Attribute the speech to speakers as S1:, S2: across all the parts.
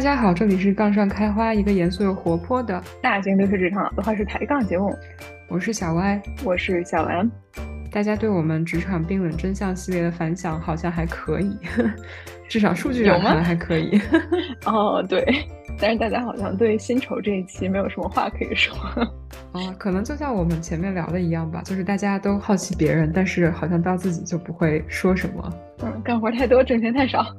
S1: 大家好，这里是杠上开花，一个严肃又活泼的
S2: 大型留学职场的话是抬杠节目。
S1: 我是小歪，
S2: 我是小兰。
S1: 大家对我们职场冰冷真相系列的反响好像还可以，至少数据上看还可以。
S2: 哦，对，但是大家好像对薪酬这一期没有什么话可以说。
S1: 哦，可能就像我们前面聊的一样吧，就是大家都好奇别人，但是好像到自己就不会说什么。
S2: 嗯，干活太多，挣钱太少。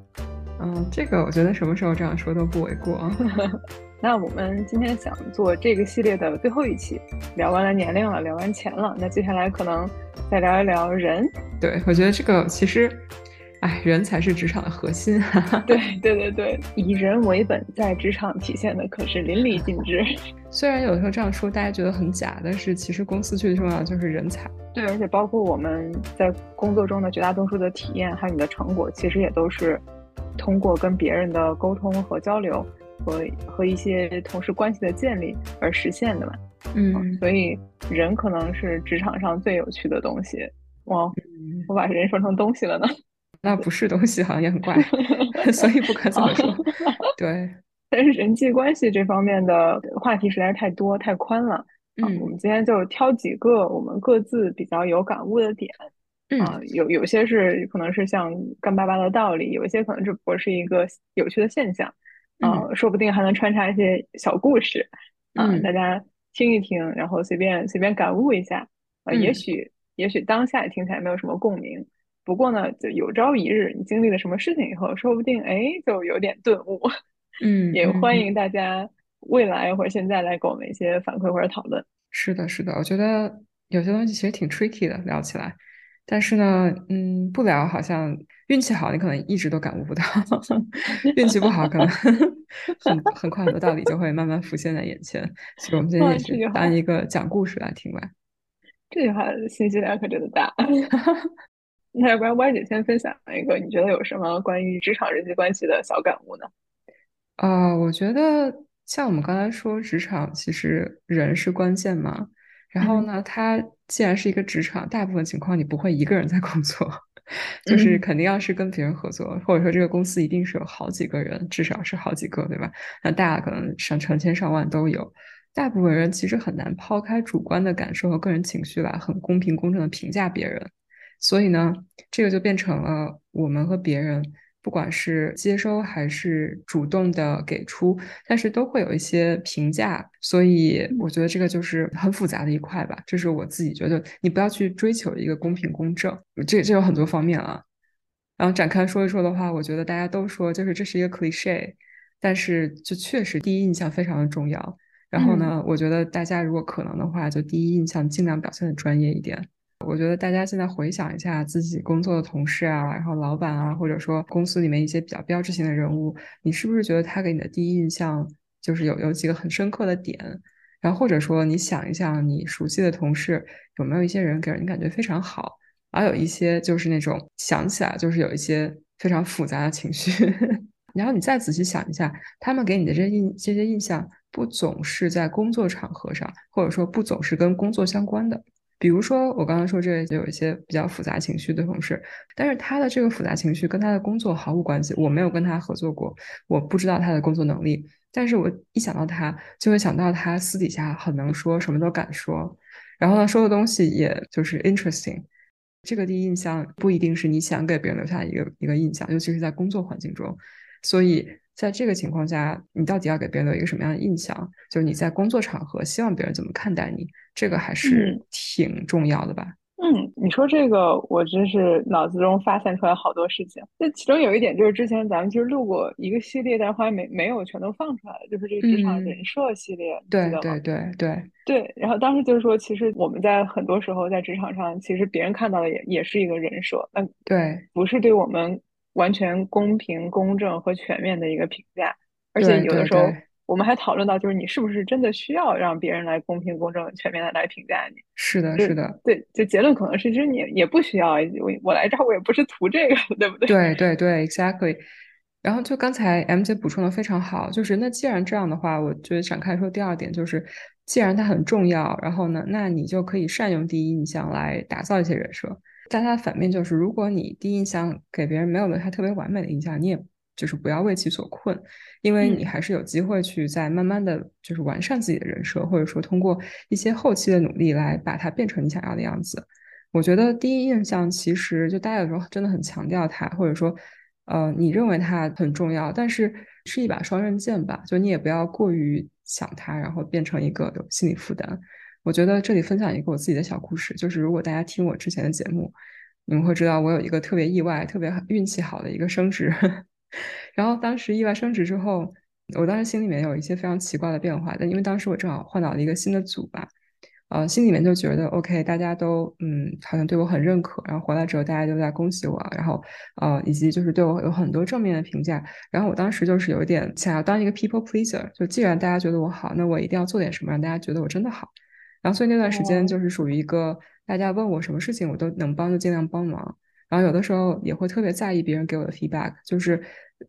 S1: 嗯，这个我觉得什么时候这样说都不为过。
S2: 那我们今天想做这个系列的最后一期，聊完了年龄了，聊完钱了，那接下来可能再聊一聊人。
S1: 对，我觉得这个其实，哎，人才是职场的核心。
S2: 对对对对，以人为本，在职场体现的可是淋漓尽致。
S1: 虽然有时候这样说大家觉得很假，但是其实公司最重要的就是人才。
S2: 对，而且包括我们在工作中的绝大多数的体验，还有你的成果，其实也都是通过跟别人的沟通和交流。和和一些同事关系的建立而实现的嘛，
S1: 嗯，
S2: 所以人可能是职场上最有趣的东西。哇，我把人说成东西了呢？
S1: 那不是东西，好像也很怪，所以不可这么说。对，
S2: 但是人际关系这方面的话题实在是太多太宽了。嗯，我们今天就挑几个我们各自比较有感悟的点。啊，有有些是可能是像干巴巴的道理，有一些可能只不过是一个有趣的现象。
S1: 嗯，
S2: 说不定还能穿插一些小故事，嗯，大家听一听，然后随便随便感悟一下，呃，也许也许当下听起来没有什么共鸣，不过呢，就有朝一日你经历了什么事情以后，说不定哎就有点顿悟，
S1: 嗯，
S2: 也欢迎大家未来或者现在来给我们一些反馈或者讨论。
S1: 是的，是的，我觉得有些东西其实挺 tricky 的，聊起来。但是呢，嗯，不聊好像运气好，你可能一直都感悟不到；运气不好，可能 很很快很多道理就会慢慢浮现在眼前。所以，我们今天也是当一个讲故事来听吧。
S2: 这句话信息量可真的大。那要不然歪姐先分享一个，你觉得有什么关于职场人际关系的小感悟呢？
S1: 啊，我觉得像我们刚才说，职场其实人是关键嘛。然后呢，它既然是一个职场，大部分情况你不会一个人在工作，就是肯定要是跟别人合作，或者说这个公司一定是有好几个人，至少是好几个，对吧？那大家可能上成千上万都有，大部分人其实很难抛开主观的感受和个人情绪来很公平公正的评价别人，所以呢，这个就变成了我们和别人。不管是接收还是主动的给出，但是都会有一些评价，所以我觉得这个就是很复杂的一块吧。这是我自己觉得，你不要去追求一个公平公正，这这有很多方面啊。然后展开说一说的话，我觉得大家都说就是这是一个 cliche，但是就确实第一印象非常的重要。然后呢，我觉得大家如果可能的话，就第一印象尽量表现的专业一点。我觉得大家现在回想一下自己工作的同事啊，然后老板啊，或者说公司里面一些比较标志性的人物，你是不是觉得他给你的第一印象就是有有几个很深刻的点？然后或者说你想一想，你熟悉的同事有没有一些人给人感觉非常好，而有一些就是那种想起来就是有一些非常复杂的情绪。然后你再仔细想一下，他们给你的这印这些印象不总是在工作场合上，或者说不总是跟工作相关的。比如说，我刚刚说这有一些比较复杂情绪的同事，但是他的这个复杂情绪跟他的工作毫无关系。我没有跟他合作过，我不知道他的工作能力。但是我一想到他，就会想到他私底下很能说，什么都敢说。然后呢，说的东西也就是 interesting。这个第一印象不一定是你想给别人留下一个一个印象，尤其是在工作环境中。所以在这个情况下，你到底要给别人留一个什么样的印象？就是你在工作场合希望别人怎么看待你？这个还是挺重要的吧？
S2: 嗯，你说这个，我真是脑子中发散出来好多事情。那其中有一点就是，之前咱们其实录过一个系列，但是后来没没有全都放出来，就是这个职场人设系列，
S1: 对对对对
S2: 对。然后当时就是说，其实我们在很多时候在职场上，其实别人看到的也也是一个人设，那
S1: 对，
S2: 不是对我们完全公平、公正和全面的一个评价，而且有的时候。我们还讨论到，就是你是不是真的需要让别人来公平、公正、全面的来评价你？
S1: 是的，是的，
S2: 对，就结论可能是，其实你也不需要。我我来这儿，我也不是图这个，对不对？
S1: 对对对，exactly。然后就刚才 M 姐补充的非常好，就是那既然这样的话，我觉得展开说第二点就是，既然它很重要，然后呢，那你就可以善用第一印象来打造一些人设。但它的反面就是，如果你第一印象给别人没有留下特别完美的印象，你也。就是不要为其所困，因为你还是有机会去再慢慢的就是完善自己的人设，或者说通过一些后期的努力来把它变成你想要的样子。我觉得第一印象其实就大家有时候真的很强调它，或者说，呃，你认为它很重要，但是是一把双刃剑吧，就你也不要过于想它，然后变成一个有心理负担。我觉得这里分享一个我自己的小故事，就是如果大家听我之前的节目，你们会知道我有一个特别意外、特别运气好的一个升职。然后当时意外升职之后，我当时心里面有一些非常奇怪的变化。但因为当时我正好换到了一个新的组吧，呃，心里面就觉得 OK，大家都嗯好像对我很认可。然后回来之后，大家都在恭喜我，然后呃以及就是对我有很多正面的评价。然后我当时就是有一点想要当一个 people pleaser，就既然大家觉得我好，那我一定要做点什么让大家觉得我真的好。然后所以那段时间就是属于一个大家问我什么事情我都能帮就尽量帮忙。然后有的时候也会特别在意别人给我的 feedback，就是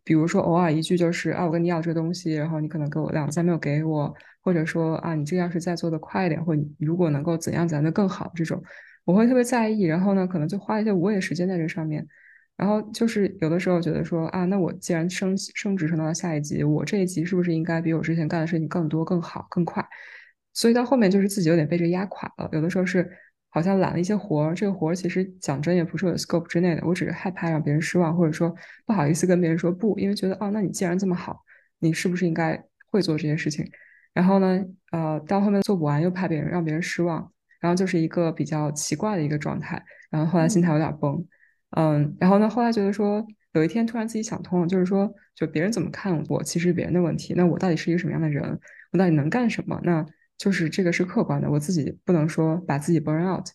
S1: 比如说偶尔一句就是啊，我跟你要这个东西，然后你可能给我两三没有给我，或者说啊，你这个要是再做的快一点，或你如果能够怎样怎样的更好，这种我会特别在意。然后呢，可能就花一些无谓的时间在这上面。然后就是有的时候觉得说啊，那我既然升升职升到了下一级，我这一级是不是应该比我之前干的事情更多、更好、更快？所以到后面就是自己有点被这压垮了。有的时候是。好像揽了一些活儿，这个活儿其实讲真也不是我的 scope 之内的，我只是害怕让别人失望，或者说不好意思跟别人说不，因为觉得哦，那你既然这么好，你是不是应该会做这些事情？然后呢，呃，到后面做不完又怕别人让别人失望，然后就是一个比较奇怪的一个状态。然后后来心态有点崩，嗯，然后呢，后来觉得说有一天突然自己想通了，就是说就别人怎么看我，其实是别人的问题。那我到底是一个什么样的人？我到底能干什么？那。就是这个是客观的，我自己不能说把自己 burn out。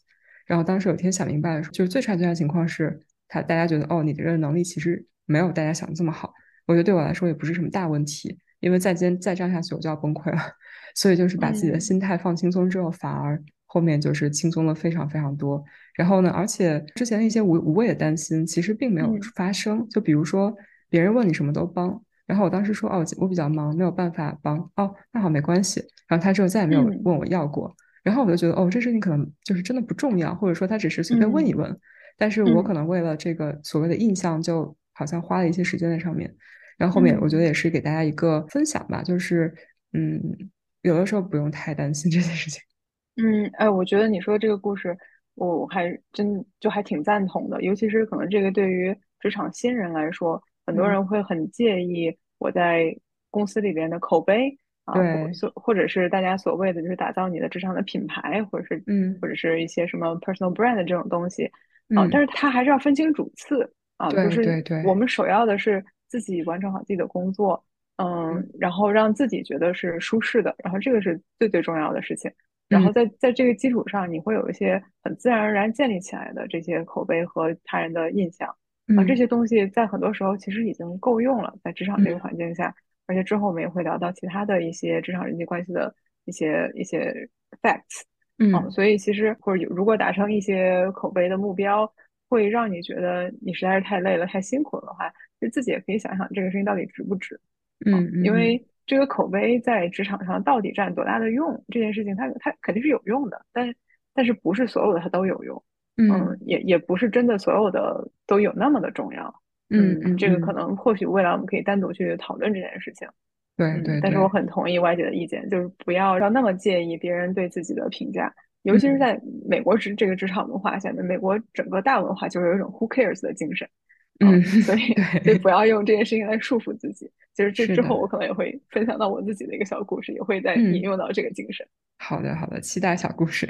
S1: 然后当时有天想明白了，就是最差最差情况是他大家觉得哦，你的这个能力其实没有大家想的这么好。我觉得对我来说也不是什么大问题，因为再坚再这样下去我就要崩溃了。所以就是把自己的心态放轻松之后，反而后面就是轻松了非常非常多。然后呢，而且之前的一些无无谓的担心其实并没有发生。就比如说别人问你什么都帮。然后我当时说哦，我比较忙，没有办法帮。哦，那好，没关系。然后他之后再也没有问我要过。然后我就觉得哦，这事情可能就是真的不重要，或者说他只是随便问一问。但是我可能为了这个所谓的印象，就好像花了一些时间在上面。然后后面我觉得也是给大家一个分享吧，就是嗯，有的时候不用太担心这件事情。
S2: 嗯，哎，我觉得你说这个故事，我还真就还挺赞同的，尤其是可能这个对于职场新人来说。很多人会很介意我在公司里边的口碑啊，所或者是大家所谓的就是打造你的职场的品牌，或者是
S1: 嗯，
S2: 或者是一些什么 personal brand 这种东西。啊，但是他还是要分清主次啊，就是我们首要的是自己完成好自己的工作，嗯，然后让自己觉得是舒适的，然后这个是最最重要的事情，然后在在这个基础上，你会有一些很自然而然建立起来的这些口碑和他人的印象。啊，这些东西在很多时候其实已经够用了，在职场这个环境下，而且之后我们也会聊到其他的一些职场人际关系的一些一些 facts，
S1: 嗯，
S2: 所以其实或者如果达成一些口碑的目标，会让你觉得你实在是太累了、太辛苦了的话，就自己也可以想想这个事情到底值不值，
S1: 嗯，
S2: 因为这个口碑在职场上到底占多大的用，这件事情它它肯定是有用的，但但是不是所有的它都有用。嗯，也也不是真的所有的都有那么的重要。
S1: 嗯嗯，
S2: 这个可能或许未来我们可以单独去讨论这件事情。
S1: 对对，
S2: 但是我很同意歪姐的意见，就是不要要那么介意别人对自己的评价，尤其是在美国职这个职场文化下面，美国整个大文化就是有一种 who cares 的精神。
S1: 嗯，
S2: 所以所以不要用这件事情来束缚自己。就是这之后我可能也会分享到我自己的一个小故事，也会再引用到这个精神。
S1: 好的好的，期待小故事。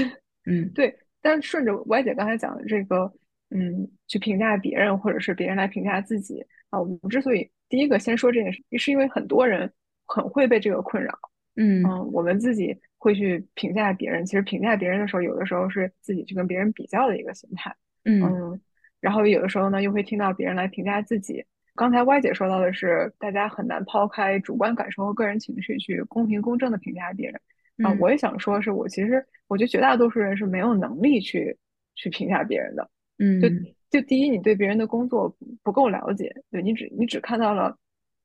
S1: 嗯，
S2: 对。但顺着歪姐刚才讲的这个，嗯，去评价别人，或者是别人来评价自己啊，我们之所以第一个先说这件事，是因为很多人很会被这个困扰。
S1: 嗯
S2: 嗯，我们自己会去评价别人，其实评价别人的时候，有的时候是自己去跟别人比较的一个心态。
S1: 嗯，
S2: 然后有的时候呢，又会听到别人来评价自己。刚才歪姐说到的是，大家很难抛开主观感受和个人情绪去公平公正的评价别人。啊，我也想说，是我其实我觉得绝大多数人是没有能力去去评价别人的。
S1: 嗯，
S2: 就就第一，你对别人的工作不够了解，对你只你只看到了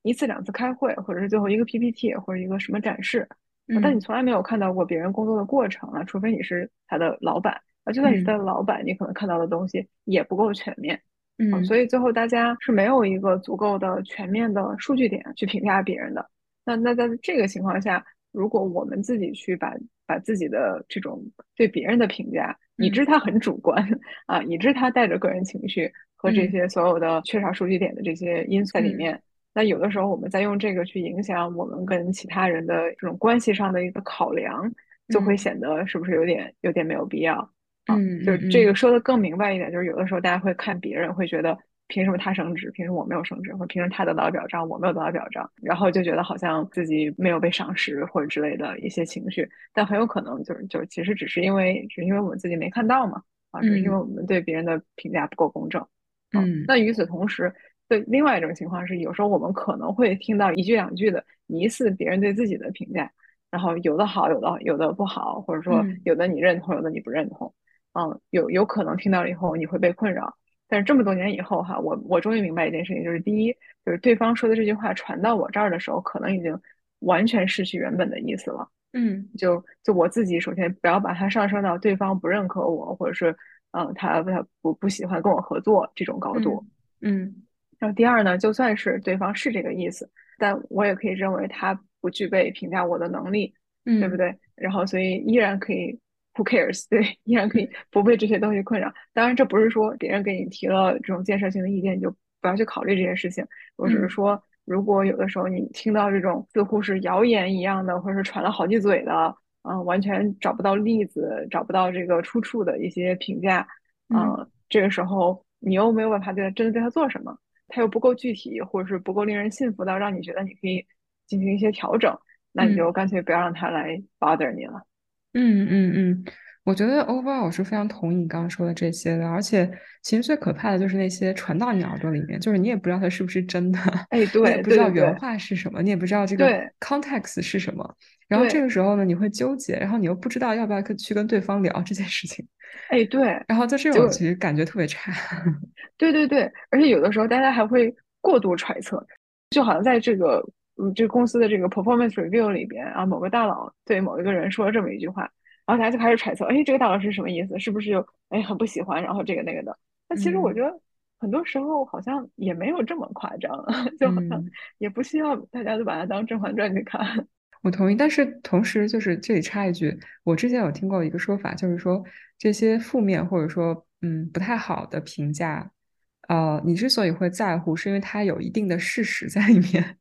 S2: 一次两次开会，或者是最后一个 PPT 或者一个什么展示，但你从来没有看到过别人工作的过程啊，除非你是他的老板。啊，就算你是他的老板，你可能看到的东西也不够全面。
S1: 嗯，
S2: 所以最后大家是没有一个足够的全面的数据点去评价别人的。那那在这个情况下，如果我们自己去把把自己的这种对别人的评价，已知它很主观啊，已知它带着个人情绪和这些所有的缺少数据点的这些因素在里面，那有的时候我们在用这个去影响我们跟其他人的这种关系上的一个考量，就会显得是不是有点有点没有必要？
S1: 嗯，
S2: 就这个说的更明白一点，就是有的时候大家会看别人，会觉得凭什么他升职，凭什么我没有升职，或者凭什么他得到了表彰，我没有得到表彰，然后就觉得好像自己没有被赏识或者之类的一些情绪，但很有可能就是就是其实只是因为只是因为我们自己没看到嘛，啊，只是因为我们对别人的评价不够公正。
S1: 嗯，
S2: 那与此同时，对另外一种情况是，有时候我们可能会听到一句两句的疑似别人对自己的评价，然后有的好，有的有的不好，或者说有的你认同，有的你不认同。嗯，有有可能听到了以后你会被困扰，但是这么多年以后哈，我我终于明白一件事情，就是第一，就是对方说的这句话传到我这儿的时候，可能已经完全失去原本的意思了。
S1: 嗯，
S2: 就就我自己首先不要把它上升到对方不认可我，或者是嗯他他不不喜欢跟我合作这种高度。
S1: 嗯，
S2: 然后第二呢，就算是对方是这个意思，但我也可以认为他不具备评价我的能力，对不对？然后所以依然可以。Who cares？对，依然可以不被这些东西困扰。当然，这不是说别人给你提了这种建设性的意见，你就不要去考虑这件事情。我只是说，如果有的时候你听到这种似乎是谣言一样的，或者是传了好几嘴的，嗯，完全找不到例子、找不到这个出处的一些评价，嗯，这个时候你又没有办法对他真的对他做什么，他又不够具体，或者是不够令人信服到让你觉得你可以进行一些调整，那你就干脆不要让他来 bother 你了。
S1: 嗯嗯嗯嗯，我觉得 overall 我是非常同意你刚刚说的这些的，而且其实最可怕的就是那些传到你耳朵里面，就是你也不知道它是不是真的，
S2: 哎，对，
S1: 你也不知道原。话是什么，你也不知道这个 context 是什么，然后这个时候呢，你会纠结，然后你又不知道要不要去跟对方聊这件事情，
S2: 哎，对，
S1: 然后在这种其实感觉特别差，
S2: 对对对，而且有的时候大家还会过度揣测，就好像在这个。嗯，这公司的这个 performance review 里边啊，某个大佬对某一个人说了这么一句话，然后大家就开始揣测，哎，这个大佬是什么意思？是不是就哎很不喜欢？然后这个那个的。那其实我觉得很多时候好像也没有这么夸张，就好像也不需要大家都把它当《甄嬛传》去看。
S1: 我同意，但是同时就是这里插一句，我之前有听过一个说法，就是说这些负面或者说嗯不太好的评价，呃，你之所以会在乎，是因为它有一定的事实在里面。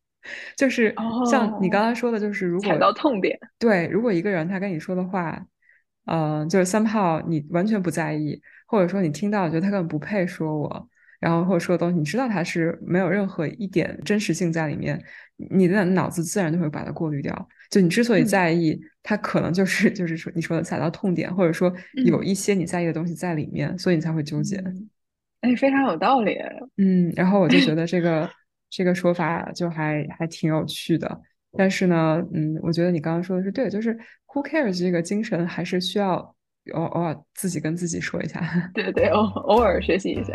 S1: 就是像你刚才说的，就是如果
S2: 踩到痛点，
S1: 对，如果一个人他跟你说的话，嗯，就是三炮，你完全不在意，或者说你听到觉得他根本不配说我，然后或者说东西，你知道他是没有任何一点真实性在里面，你的脑子自然就会把它过滤掉。就你之所以在意，他可能就是就是说你说的踩到痛点，或者说有一些你在意的东西在里面，所以你才会纠结。
S2: 哎，非常有道理。
S1: 嗯，然后我就觉得这个。这个说法就还还挺有趣的，但是呢，嗯，我觉得你刚刚说的是对，就是 who cares 这个精神还是需要偶偶尔自己跟自己说一下。
S2: 对对，偶偶尔学习一下。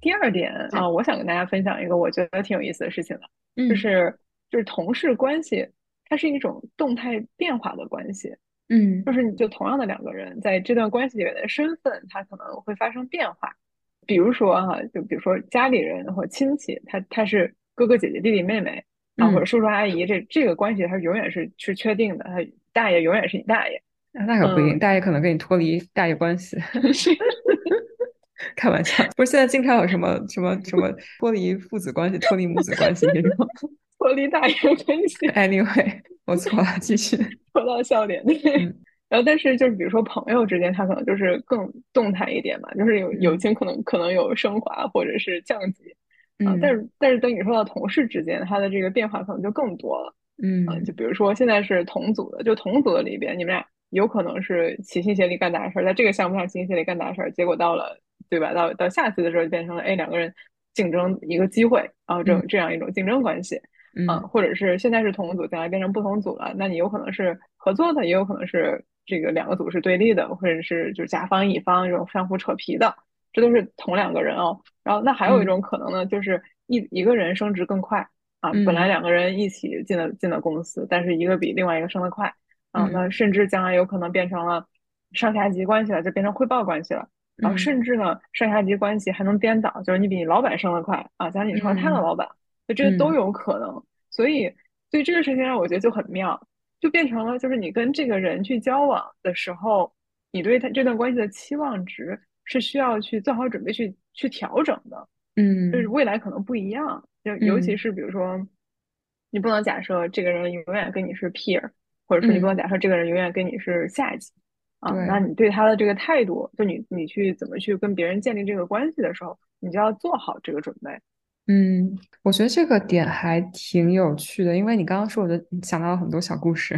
S2: 第二点啊，我想跟大家分享一个我觉得挺有意思的事情的，就是就是同事关系，它是一种动态变化的关系。
S1: 嗯，
S2: 就是你就同样的两个人在这段关系里面的身份，它可能会发生变化。比如说哈，就比如说家里人或亲戚，他他是哥哥姐姐、弟弟妹妹啊，或者叔叔阿姨，这这个关系他永远是是确定的。他大爷永远是你大爷，
S1: 那可不一定，大爷可能跟你脱离大爷关系。开玩笑，不是现在经常有什么什么什么脱离父子关系、脱离母子关系这种，
S2: 脱离大爷关系。
S1: Anyway，我错了，继续。
S2: 说到笑点。然后，但是就是比如说朋友之间，他可能就是更动态一点嘛，就是有友情可能可能有升华或者是降级啊。但是但是等你说到同事之间，他的这个变化可能就更多了。
S1: 嗯，
S2: 就比如说现在是同组的，就同组的里边，你们俩有可能是齐心协力干大事儿，在这个项目上齐心协力干大事儿，结果到了对吧？到到下次的时候就变成了哎两个人竞争一个机会然啊，这种这样一种竞争关系啊，或者是现在是同组，将来变成不同组了，那你有可能是合作的，也有可能是。这个两个组是对立的，或者是就是甲方乙方这种相互扯皮的，这都是同两个人哦。然后那还有一种可能呢，就是一一个人升职更快啊，本来两个人一起进了进了公司，但是一个比另外一个升得快啊，那甚至将来有可能变成了上下级关系了，就变成汇报关系了。然后甚至呢，上下级关系还能颠倒，就是你比你老板升得快啊，假如你成了他的老板，就这些都有可能。所以对这个事情上，我觉得就很妙，就变成了就是你跟这个人去交往的时候，你对他这段关系的期望值是需要去做好准备去去调整的。
S1: 嗯，
S2: 就是未来可能不一样，就尤其是比如说，你不能假设这个人永远跟你是 peer，或者说你不能假设这个人永远跟你是下级。啊，那你对他的这个态度，就你你去怎么去跟别人建立这个关系的时候，你就要做好这个准备。
S1: 嗯，我觉得这个点还挺有趣的，因为你刚刚说，我就想到了很多小故事。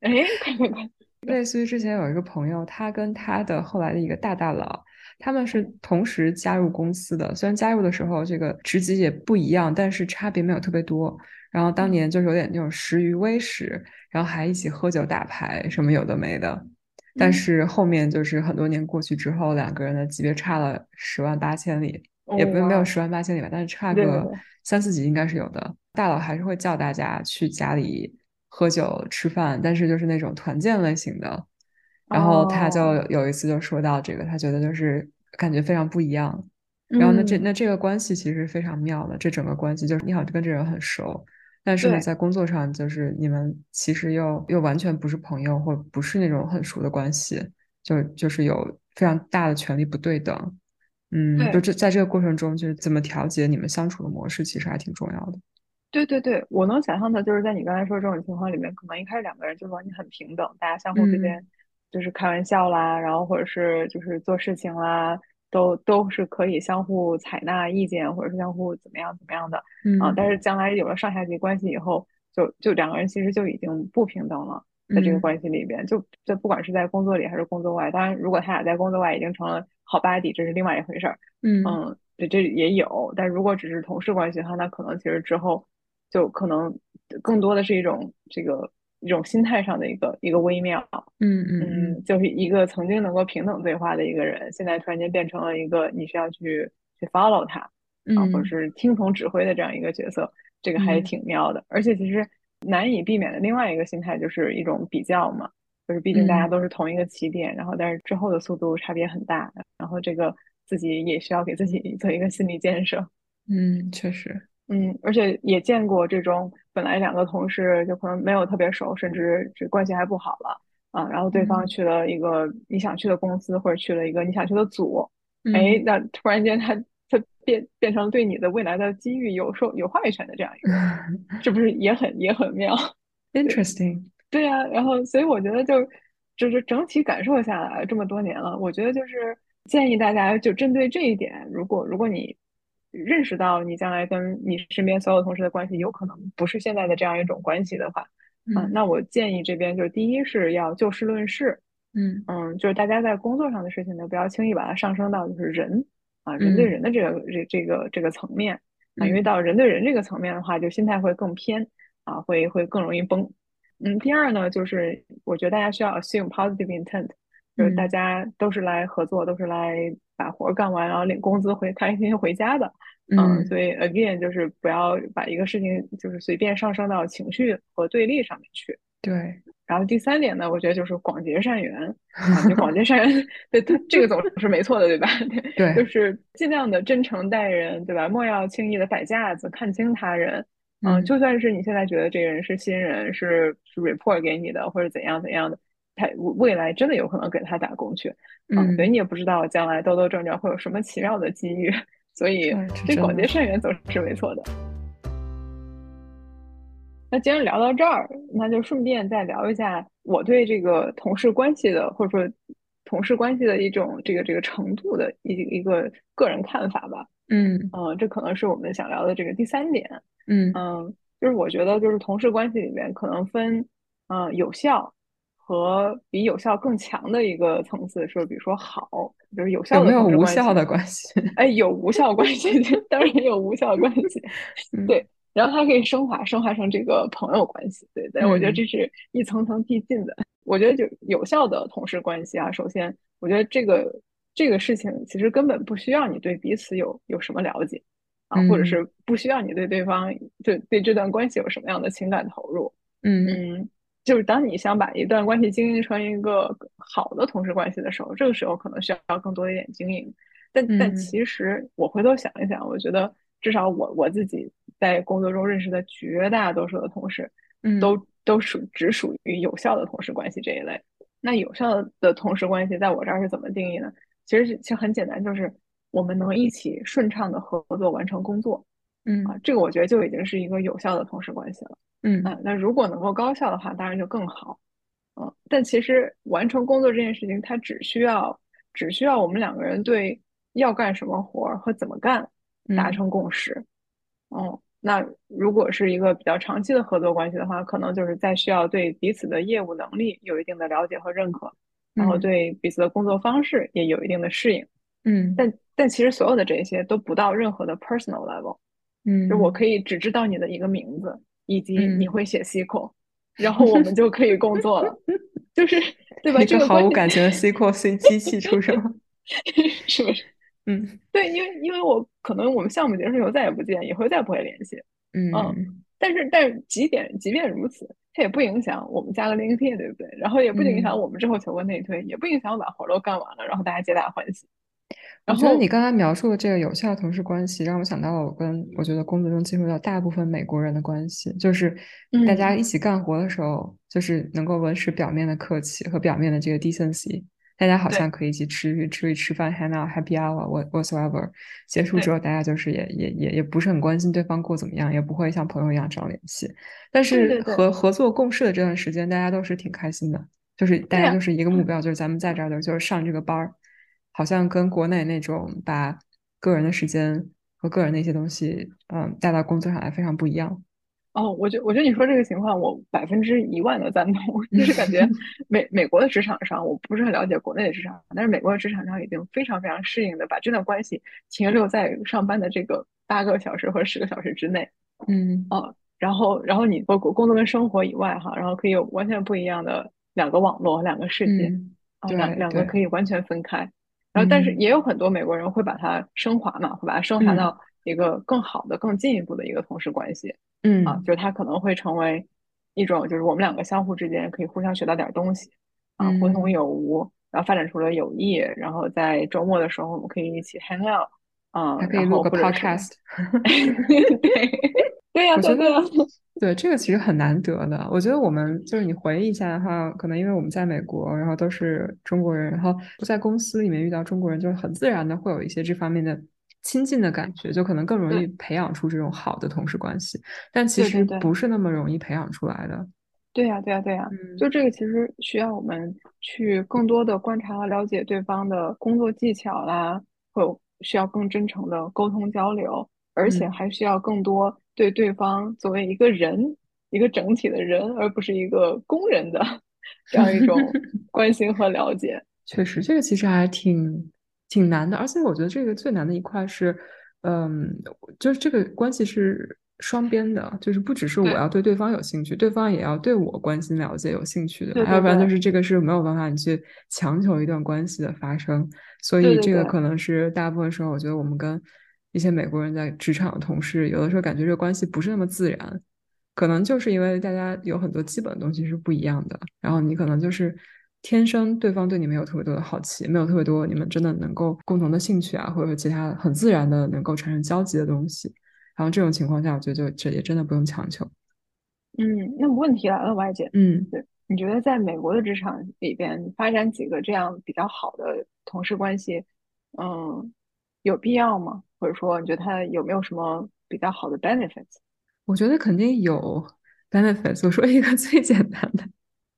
S2: 哎，快快快！
S1: 类似于之前有一个朋友，他跟他的后来的一个大大佬，他们是同时加入公司的，虽然加入的时候这个职级也不一样，但是差别没有特别多。然后当年就是有点那种食鱼微食，然后还一起喝酒打牌，什么有的没的。但是后面就是很多年过去之后，两个人的级别差了十万八千里，也不没有十万八千里吧，但是差个三四级应该是有的。大佬还是会叫大家去家里喝酒吃饭，但是就是那种团建类型的。然后他就有一次就说到这个，他觉得就是感觉非常不一样。然后那这那这个关系其实非常妙的，这整个关系就是你好像跟这人很熟。但是呢，在工作上，就是你们其实又又完全不是朋友，或不是那种很熟的关系，就就是有非常大的权力不对等。嗯，就这在这个过程中，就是怎么调节你们相处的模式，其实还挺重要的。
S2: 对对对，我能想象的，就是在你刚才说这种情况里面，可能一开始两个人就说你很平等，大家相互之间就是开玩笑啦，然后或者是就是做事情啦。都都是可以相互采纳意见，或者是相互怎么样怎么样的啊。但是将来有了上下级关系以后，就就两个人其实就已经不平等了，在这个关系里边，就就不管是在工作里还是工作外。当然，如果他俩在工作外已经成了好 buddy，这是另外一回事儿。嗯嗯，这这也有。但如果只是同事关系的话，那可能其实之后就可能更多的是一种这个。一种心态上的一个一个微妙，
S1: 嗯
S2: 嗯嗯，就是一个曾经能够平等对话的一个人，现在突然间变成了一个你需要去去 follow 他，啊，或者是听从指挥的这样一个角色，这个还挺妙的。而且其实难以避免的另外一个心态就是一种比较嘛，就是毕竟大家都是同一个起点，然后但是之后的速度差别很大，然后这个自己也需要给自己 做一个心理建设。
S1: 嗯，确实。
S2: 嗯，而且也见过这种本来两个同事就可能没有特别熟，甚至这关系还不好了啊。然后对方去了一个你想去的公司，或者去了一个你想去的组，哎，那突然间他他变变成对你的未来的机遇有受有话语权的这样一个，这不是也很也很妙
S1: ？Interesting。
S2: 对呀，然后所以我觉得就就是整体感受下来这么多年了，我觉得就是建议大家就针对这一点，如果如果你。认识到你将来跟你身边所有同事的关系有可能不是现在的这样一种关系的话，嗯，那我建议这边就是第一是要就事论事，
S1: 嗯
S2: 嗯，就是大家在工作上的事情呢，不要轻易把它上升到就是人啊人对人的这个这这个这个层面啊，因为到人对人这个层面的话，就心态会更偏啊，会会更容易崩。嗯，第二呢，就是我觉得大家需要 assume positive intent，就是大家都是来合作，都是来。把活干完，然后领工资回开开心心回家的，嗯，所以 again 就是不要把一个事情就是随便上升到情绪和对立上面去。
S1: 对，
S2: 然后第三点呢，我觉得就是广结善缘啊，就广结善缘，对，对这个总是没错的，对吧？
S1: 对，
S2: 就是尽量的真诚待人，对吧？莫要轻易的摆架子，看清他人。嗯，就算是你现在觉得这个人是新人，是是 report 给你的，或者怎样怎样的。他未来真的有可能给他打工去，嗯，所以你也不知道将来兜兜转转会有什么奇妙的机遇，所以这广结善缘总是没错的。那既然聊到这儿，那就顺便再聊一下我对这个同事关系的，或者说同事关系的一种这个这个程度的一一个个人看法吧。
S1: 嗯
S2: 嗯，这可能是我们想聊的这个第三点。
S1: 嗯
S2: 嗯，就是我觉得就是同事关系里面可能分嗯有效。和比有效更强的一个层次是，比如说好，就是有效的
S1: 有没有无效的关系？
S2: 哎，有无效关系，当然有无效关系。对，然后它可以升华，升华成这个朋友关系。对，但我觉得这是一层层递进的。我觉得就有效的同事关系啊，首先，我觉得这个这个事情其实根本不需要你对彼此有有什么了解啊，或者是不需要你对对方对对这段关系有什么样的情感投入。
S1: 嗯
S2: 嗯。就是当你想把一段关系经营成一个好的同事关系的时候，这个时候可能需要更多一点经营。但但其实我回头想一想，我觉得至少我我自己在工作中认识的绝大多数的同事，嗯都都属只属于有效的同事关系这一类。那有效的同事关系在我这儿是怎么定义呢？其实其实很简单，就是我们能一起顺畅的合作完成工作。
S1: 嗯
S2: 啊，这个我觉得就已经是一个有效的同事关系了。
S1: 嗯
S2: 啊，那如果能够高效的话，当然就更好。嗯，但其实完成工作这件事情，它只需要只需要我们两个人对要干什么活儿和怎么干达成共识。嗯，那如果是一个比较长期的合作关系的话，可能就是在需要对彼此的业务能力有一定的了解和认可，然后对彼此的工作方式也有一定的适应。
S1: 嗯，
S2: 但但其实所有的这些都不到任何的 personal level。
S1: 嗯，
S2: 就我可以只知道你的一个名字，以及你会写 SQL，然后我们就可以工作了，就是对吧？这个
S1: 毫无感情的 SQL 随机器出生，
S2: 是不是？
S1: 嗯，
S2: 对，因为因为我可能我们项目结束以后再也不见，以后再不会联系，嗯，但是但是即便即便如此，它也不影响我们加个 LinkedIn，对不对？然后也不影响我们之后求个内推，也不影响我把活都干完了，然后大家皆大欢喜。
S1: 我觉得你刚才描述的这个有效同事关系，让我想到了我跟我觉得工作中接触到大部分美国人的关系，就是大家一起干活的时候，就是能够维持表面的客气和表面的这个 decency，大家好像可以一起吃吃吃饭，hang out，happy hour，whatsoever。结束之后，大家就是也也也也不是很关心对方过怎么样，也不会像朋友一样这样联系。但是合合作共事的这段时间，大家都是挺开心的，就是大家就是一个目标，就是咱们在这儿的就是上这个班儿。好像跟国内那种把个人的时间和个人的一些东西，嗯，带到工作上来非常不一样。
S2: 哦，我觉我觉得你说这个情况，我百分之一万的赞同。就是感觉美美国的职场上，我不是很了解国内的职场，但是美国的职场上已经非常非常适应的把这段关系停留在上班的这个八个小时或者十个小时之内。
S1: 嗯，
S2: 哦，然后然后你包括工作跟生活以外哈，然后可以有完全不一样的两个网络、两个世界，啊，两两个可以完全分开。然后，但是也有很多美国人会把它升华嘛，会把它升华到一个更好的、更进一步的一个同事关系。
S1: 嗯，
S2: 啊，就是他可能会成为一种，就是我们两个相互之间可以互相学到点东西，啊，互通有无，然后发展出了友谊。然后在周末的时候，我们可以一起 hang out，啊，
S1: 还可以录个 podcast。
S2: 对，对呀，
S1: 我觉得。
S2: 对，
S1: 这个其实很难得的。我觉得我们就是你回忆一下的话，可能因为我们在美国，然后都是中国人，然后在公司里面遇到中国人，就是很自然的会有一些这方面的亲近的感觉，就可能更容易培养出这种好的同事关系。但其实不是那么容易培养出来的。
S2: 对呀，对呀，对呀。就这个其实需要我们去更多的观察和了解对方的工作技巧啦，或需要更真诚的沟通交流，而且还需要更多。对对方作为一个人，一个整体的人，而不是一个工人的 这样一种 关心和了解，
S1: 确实，这个其实还挺挺难的。而且我觉得这个最难的一块是，嗯，就是这个关系是双边的，就是不只是我要对对方有兴趣，对方也要对我关心了解有兴趣的，要不然就是这个是没有办法你去强求一段关系的发生。所以这个可能是大部分时候，我觉得我们跟。一些美国人在职场的同事，有的时候感觉这个关系不是那么自然，可能就是因为大家有很多基本的东西是不一样的。然后你可能就是天生对方对你没有特别多的好奇，没有特别多你们真的能够共同的兴趣啊，或者说其他很自然的能够产生交集的东西。然后这种情况下，我觉得就这也真的不用强求。
S2: 嗯，那么问题来了，歪姐，
S1: 嗯，
S2: 对，你觉得在美国的职场里边发展几个这样比较好的同事关系，嗯，有必要吗？或者说，你觉得它有没有什么比较好的 benefits？
S1: 我觉得肯定有 benefits。我说一个最简单的，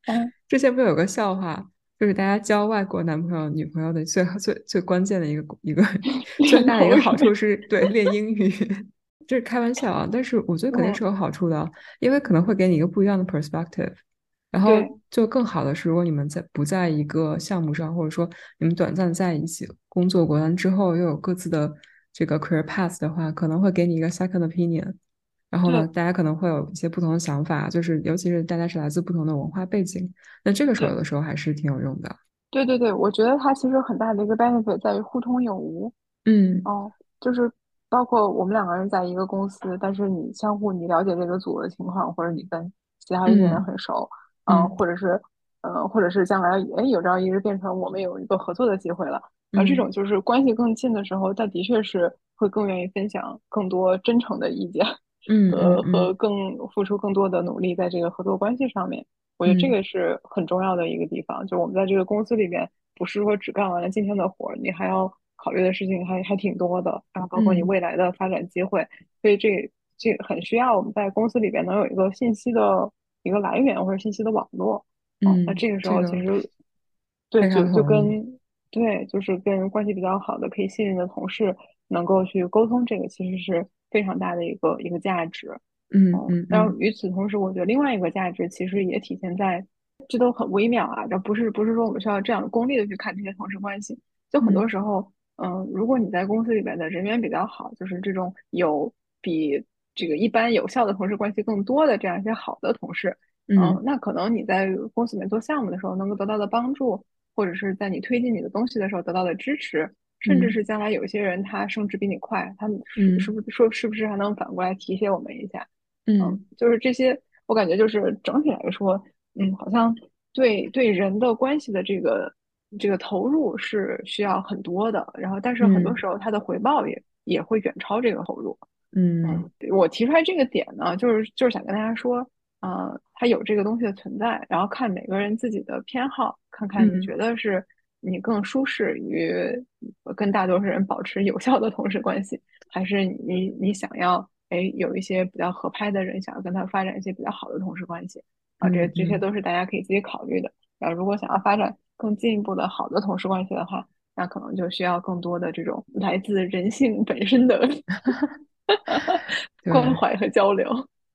S2: 嗯，
S1: 之前不是有个笑话，就是大家交外国男朋友、女朋友的最最最关键的一个一个 最大的一个好处是对练英语，这是开玩笑啊。但是我觉得肯定是有好处的，因为可能会给你一个不一样的 perspective。然后就更好的是，如果你们在不在一个项目上，或者说你们短暂在一起工作过，完之后又有各自的。这个 career path 的话，可能会给你一个 second opinion，然后呢，大家可能会有一些不同的想法，就是尤其是大家是来自不同的文化背景，那这个时候有的时候还是挺有用的。
S2: 对对对，我觉得它其实很大的一个 benefit 在于互通有无。
S1: 嗯，
S2: 哦，就是包括我们两个人在一个公司，但是你相互你了解这个组的情况，或者你跟其他一些人很熟，嗯，或者是呃，或者是将来哎有朝一日变成我们有一个合作的机会了，而这种就是关系更近的时候，他的确是会更愿意分享更多真诚的意见，
S1: 嗯，
S2: 和和更付出更多的努力在这个合作关系上面。我觉得这个是很重要的一个地方，就我们在这个公司里面，不是说只干完了今天的活儿，你还要考虑的事情还还挺多的，然后包括你未来的发展机会，所以这这很需要我们在公司里边能有一个信息的一个来源或者信息的网络。
S1: 嗯，
S2: 那这个时候其实对就就跟。对就是跟关系比较好的可以信任的同事能够去沟通，这个其实是非常大的一个一个价值。
S1: 嗯嗯，
S2: 然后与此同时，我觉得另外一个价值其实也体现在，这都很微妙啊。这不是不是说我们需要这样功利的去看这些同事关系。就很多时候，嗯，如果你在公司里边的人缘比较好，就是这种有比这个一般有效的同事关系更多的这样一些好的同事，嗯，那可能你在公司里面做项目的时候能够得到的帮助，或者是在你推进你的东西的时候得到的支持。甚至是将来有些人他升职比你快，他们是是不是说是不是还能反过来提携我们一下？
S1: 嗯，
S2: 就是这些，我感觉就是整体来说，嗯，好像对对人的关系的这个这个投入是需要很多的，然后但是很多时候它的回报也也会远超这个投入。
S1: 嗯，
S2: 我提出来这个点呢，就是就是想跟大家说，呃，它有这个东西的存在，然后看每个人自己的偏好，看看你觉得是你更舒适于跟大多数人保持有效的同事关系，还是你你想要。哎，有一些比较合拍的人，想要跟他发展一些比较好的同事关系啊，这这些都是大家可以自己考虑的。然后，如果想要发展更进一步的好的同事关系的话，那可能就需要更多的这种来自人性本身的 关怀和交流。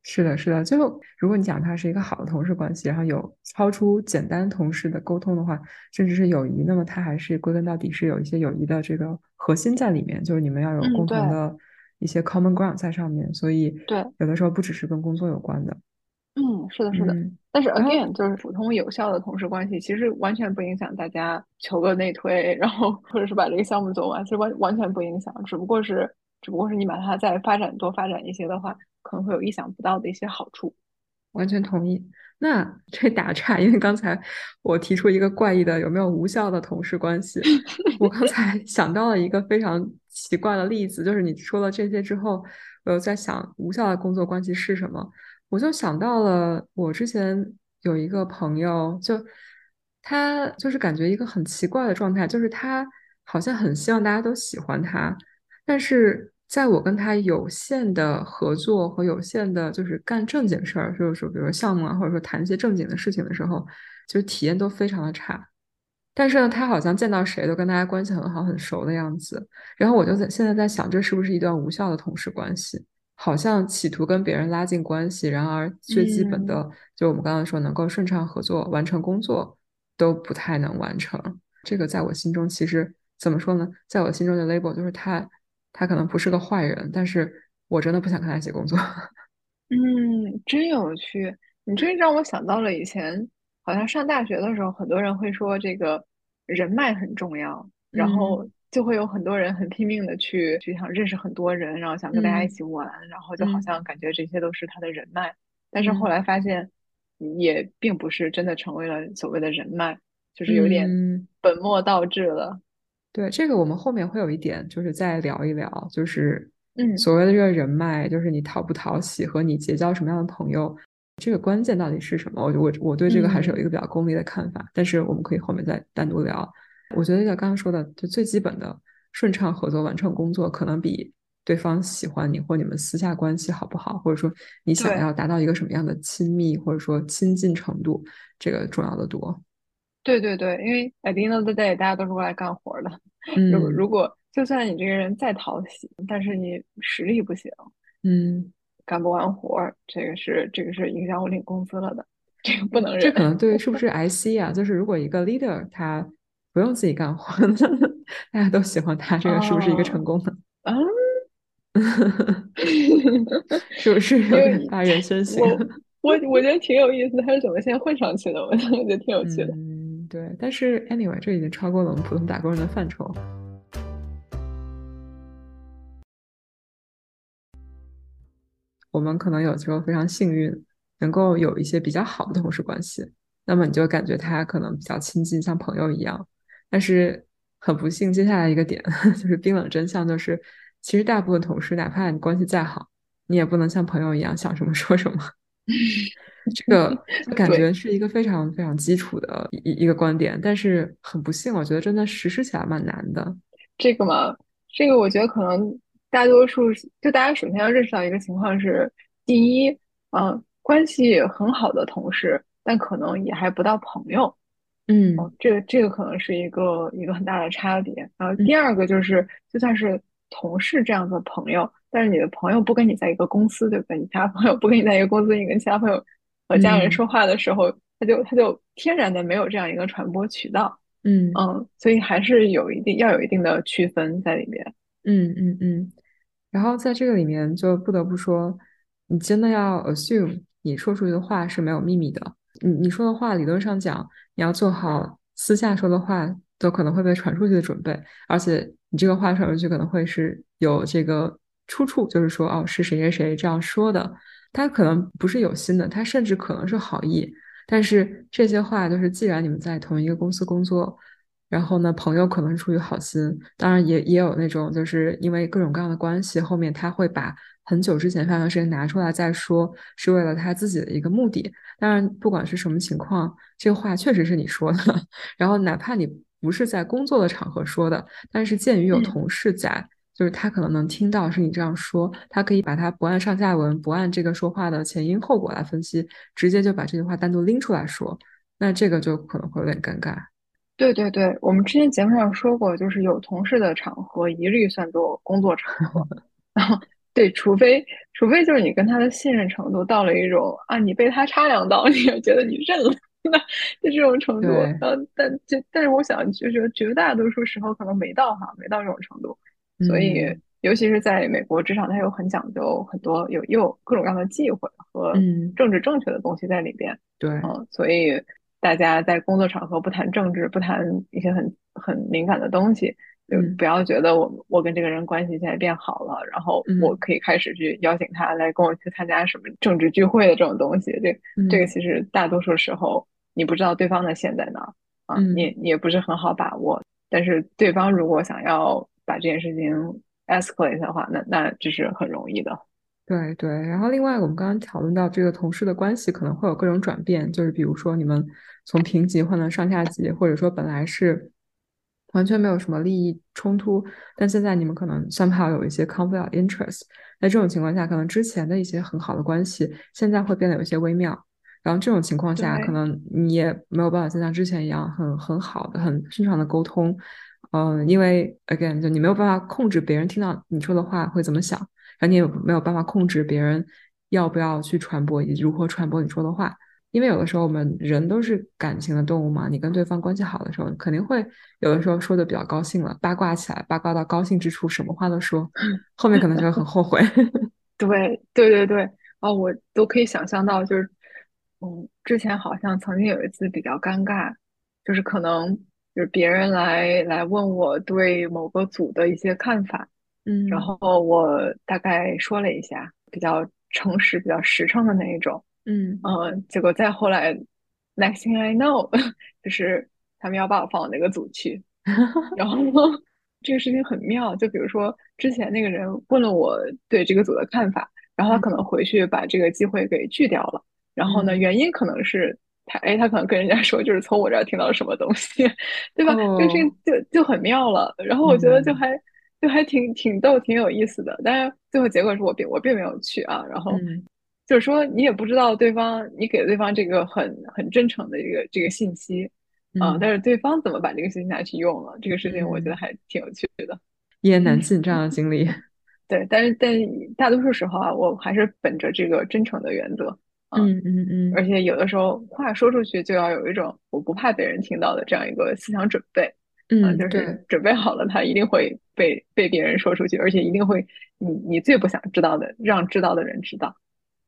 S1: 是的，是的。最后如果你讲它是一个好的同事关系，然后有超出简单同事的沟通的话，甚至是友谊，那么它还是归根到底是有一些友谊的这个核心在里面，就是你们要有共同的。一些 common ground 在上面，所以
S2: 对
S1: 有的时候不只是跟工作有关的。
S2: 嗯，是的，是的。但是 again，就是普通有效的同事关系，其实完全不影响大家求个内推，然后或者是把这个项目做完，其实完完全不影响。只不过是，只不过是你把它再发展多发展一些的话，可能会有意想不到的一些好处。
S1: 完全同意。那 这打岔，因为刚才我提出一个怪异的有没有无效的同事关系，我刚才想到了一个非常奇怪的例子，就是你说了这些之后，我又在想无效的工作关系是什么，我就想到了我之前有一个朋友，就他就是感觉一个很奇怪的状态，就是他好像很希望大家都喜欢他，但是。在我跟他有限的合作和有限的，就是干正经事儿，就是说，比如说项目啊，或者说谈一些正经的事情的时候，就是体验都非常的差。但是呢，他好像见到谁都跟大家关系很好、很熟的样子。然后我就在现在在想，这是不是一段无效的同事关系？好像企图跟别人拉近关系，然而最基本的，就我们刚刚说能够顺畅合作、完成工作，都不太能完成。这个在我心中，其实怎么说呢？在我心中的 label 就是他。他可能不是个坏人，但是我真的不想跟他一起工作。
S2: 嗯，真有趣。你这让我想到了以前，好像上大学的时候，很多人会说这个人脉很重要，然后就会有很多人很拼命的去去想认识很多人，然后想跟大家一起玩，然后就好像感觉这些都是他的人脉。但是后来发现，也并不是真的成为了所谓的人脉，就是有点本末倒置了。
S1: 对这个，我们后面会有一点，就是再聊一聊，就是
S2: 嗯，
S1: 所谓的这个人脉，就是你讨不讨喜和你结交什么样的朋友，这个关键到底是什么？我我我对这个还是有一个比较功利的看法，但是我们可以后面再单独聊。我觉得像刚刚说的，就最基本的顺畅合作完成工作，可能比对方喜欢你或你们私下关系好不好，或者说你想要达到一个什么样的亲密或者说亲近程度，这个重要的多。
S2: 对对对，因为 at the end of the day，大家都是过来干活的。如如果就算你这个人再讨喜，但是你实力不行，
S1: 嗯，
S2: 干不完活，这个是这个是影响我领工资了的，这个不能忍。
S1: 这可能对，是不是 IC 啊？就是如果一个 leader 他不用自己干活，大家都喜欢他，这个是不是一个成功的？
S2: 啊，
S1: 是不是有点发人深省？
S2: 我我觉得挺有意思，他是怎么先混上去的？我觉得挺有趣的。
S1: 对，但是 anyway，这已经超过了我们普通打工人的范畴。我们可能有时候非常幸运，能够有一些比较好的同事关系，那么你就感觉他可能比较亲近，像朋友一样。但是很不幸，接下来一个点 就是冰冷真相，就是其实大部分同事，哪怕你关系再好，你也不能像朋友一样想什么说什么。这个 感觉是一个非常非常基础的一一个观点，但是很不幸，我觉得真的实施起来蛮难的。
S2: 这个嘛，这个我觉得可能大多数就大家首先要认识到一个情况是：第一，嗯，关系很好的同事，但可能也还不到朋友。
S1: 嗯，
S2: 这个这个可能是一个一个很大的差别。然后第二个就是，就算是同事这样的朋友，但是你的朋友不跟你在一个公司，对不对？你其他朋友不跟你在一个公司，你跟其他朋友。和家人说话的时候，他就他就天然的没有这样一个传播渠道，
S1: 嗯
S2: 嗯，所以还是有一定要有一定的区分在里面，
S1: 嗯嗯嗯。然后在这个里面就不得不说，你真的要 assume 你说出去的话是没有秘密的。你你说的话理论上讲，你要做好私下说的话都可能会被传出去的准备，而且你这个话传出去可能会是有这个出处，就是说哦是谁谁谁这样说的。他可能不是有心的，他甚至可能是好意，但是这些话就是，既然你们在同一个公司工作，然后呢，朋友可能出于好心，当然也也有那种就是因为各种各样的关系，后面他会把很久之前发生的事情拿出来再说，是为了他自己的一个目的。当然，不管是什么情况，这个话确实是你说的，然后哪怕你不是在工作的场合说的，但是鉴于有同事在。就是他可能能听到是你这样说，他可以把它不按上下文、不按这个说话的前因后果来分析，直接就把这句话单独拎出来说，那这个就可能会有点尴尬。
S2: 对对对，我们之前节目上说过，就是有同事的场合一律算作工作场合。然后对，除非除非就是你跟他的信任程度到了一种啊，你被他插两刀，你也觉得你认了，那就这种程度。嗯，但就但是我想，就是绝大多数时候可能没到哈，没到这种程度。所以，尤其是在美国职场，它有很讲究，很多有又有各种各样的忌讳和政治正确的东西在里边。
S1: 对，
S2: 嗯，所以大家在工作场合不谈政治，不谈一些很很敏感的东西，就不要觉得我我跟这个人关系现在变好了，然后我可以开始去邀请他来跟我去参加什么政治聚会的这种东西。这这个其实大多数时候你不知道对方的线在哪啊，你你也不是很好把握。但是对方如果想要。把这件事情 escalate 的话，那那这是很容易的。
S1: 对对，然后另外我们刚刚讨论到这个同事的关系可能会有各种转变，就是比如说你们从平级换到上下级，或者说本来是完全没有什么利益冲突，但现在你们可能 somehow 有一些 conflict interest。在这种情况下，可能之前的一些很好的关系现在会变得有些微妙。然后这种情况下，可能你也没有办法再像之前一样很很好的、很顺畅的沟通。嗯，因为 again，就你没有办法控制别人听到你说的话会怎么想，然后你也没有办法控制别人要不要去传播以及如何传播你说的话。因为有的时候我们人都是感情的动物嘛，你跟对方关系好的时候，肯定会有的时候说的比较高兴了，八卦起来，八卦到高兴之处，什么话都说，后面可能就会很后悔。
S2: 对对对对，哦，我都可以想象到，就是嗯，之前好像曾经有一次比较尴尬，就是可能。就是别人来来问我对某个组的一些看法，
S1: 嗯，
S2: 然后我大概说了一下，比较诚实、比较实诚的那一种，
S1: 嗯。
S2: 嗯，结果再后来，next thing I know，就是他们要把我放到那个组去，然后 这个事情很妙，就比如说之前那个人问了我对这个组的看法，然后他可能回去把这个机会给拒掉了，然后呢，原因可能是。他哎，他可能跟人家说，就是从我这儿听到了什么东西，对吧？这事情就就很妙了。然后我觉得就还就还挺挺逗，挺有意思的。但是最后结果是我并我并没有去啊。然后就是说，你也不知道对方，你给对方这个很很真诚的一个这个信息啊，但是对方怎么把这个信息拿去用了，这个事情我觉得还挺有趣的。
S1: 一言难尽这样的经历。
S2: 对，但是但大多数时候啊，我还是本着这个真诚的原则。
S1: 嗯嗯嗯，
S2: 而且有的时候话说出去就要有一种我不怕被人听到的这样一个思想准备，
S1: 嗯，
S2: 就是准备好了，他一定会被被别人说出去，而且一定会你你最不想知道的让知道的人知道。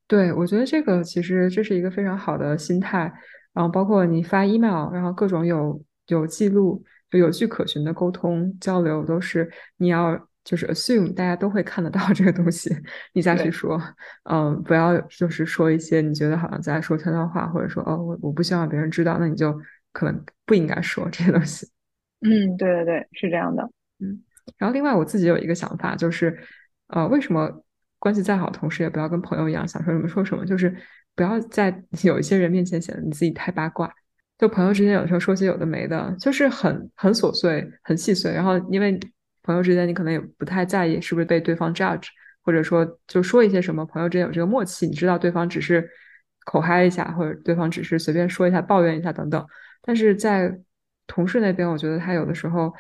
S1: 对，我觉得这个其实这是一个非常好的心态，然后包括你发 email，然后各种有有记录就有据可循的沟通交流，都是你要就是 assume 大家都会看得到这个东西，你再去说，嗯，不要就是说一些你觉得好像在说悄悄话，或者说哦，我我不希望别人知道，那你就可能不应该说这些东西。
S2: 嗯，对对对，是这样的。
S1: 嗯，然后另外我自己有一个想法，就是呃，为什么关系再好，同时也不要跟朋友一样想说什么说什么，就是不要在 有一些人面前显得你自己太八卦。就朋友之间有时候说些有的没的，就是很很琐碎、很细碎，然后因为。朋友之间，你可能也不太在意是不是被对方 judge，或者说就说一些什么，朋友之间有这个默契，你知道对方只是口嗨一下，或者对方只是随便说一下、抱怨一下等等。但是在同事那边，我觉得他有的时候，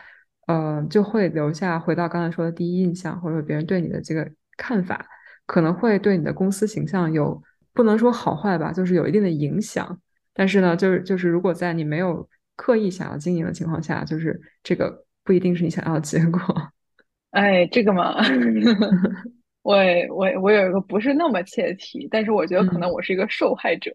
S1: 呃，就会留下回到刚才说的第一印象，或者别人对你的这个看法，可能会对你的公司形象有不能说好坏吧，就是有一定的影响。但是呢，就是就是如果在你没有刻意想要经营的情况下，就是这个。不一定是你想要的结果，
S2: 哎，这个嘛，我我我有一个不是那么切题，但是我觉得可能我是一个受害者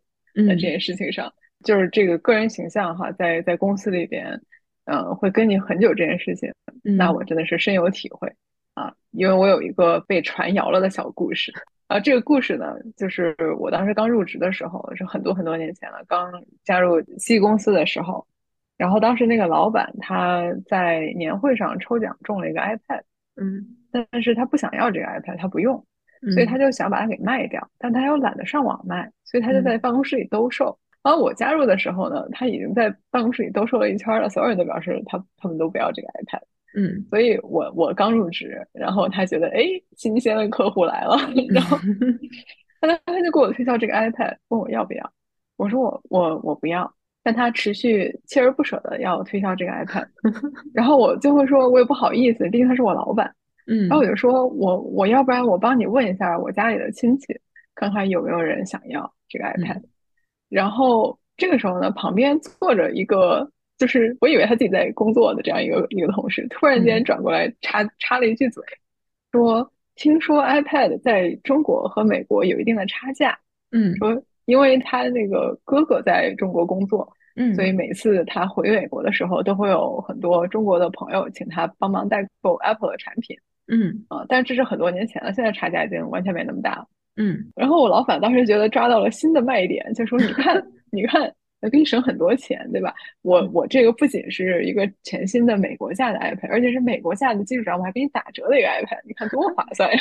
S2: 在这。件事情上，就是这个个人形象哈，在在公司里边，嗯，会跟你很久这件事情，那我真的是深有体会啊，因为我有一个被传谣了的小故事。啊，这个故事呢，就是我当时刚入职的时候，是很多很多年前了，刚加入 C 公司的时候。然后当时那个老板他在年会上抽奖中了一个 iPad，
S1: 嗯，
S2: 但是他不想要这个 iPad，他不用，所以他就想把它给卖掉，但他又懒得上网卖，所以他就在办公室里兜售。然后我加入的时候呢，他已经在办公室里兜售了一圈了，所有人都表示他他们都不要这个 iPad，
S1: 嗯，
S2: 所以我我刚入职，然后他觉得哎新鲜的客户来了，然后 他他就给我推销这个 iPad，问我要不要，我说我我我不要。但他持续锲而不舍的要推销这个 iPad，然后我就会说，我也不好意思，毕竟他是我老板，
S1: 嗯，
S2: 然后我就说我我要不然我帮你问一下我家里的亲戚，看看有没有人想要这个 iPad。然后这个时候呢，旁边坐着一个，就是我以为他自己在工作的这样一个一个同事，突然间转过来插插了一句嘴，说听说 iPad 在中国和美国有一定的差价，
S1: 嗯，
S2: 说。因为他那个哥哥在中国工作，
S1: 嗯，
S2: 所以每次他回美国的时候，都会有很多中国的朋友请他帮忙代购 Apple 的产品，
S1: 嗯
S2: 啊，但是这是很多年前了，现在差价已经完全没那么大了，
S1: 嗯。
S2: 然后我老板当时觉得抓到了新的卖点，就说：“你看，你看，能给你省很多钱，对吧？我我这个不仅是一个全新的美国价的 iPad，而且是美国价的基础上，我还给你打折的一个 iPad，你看多划算呀！”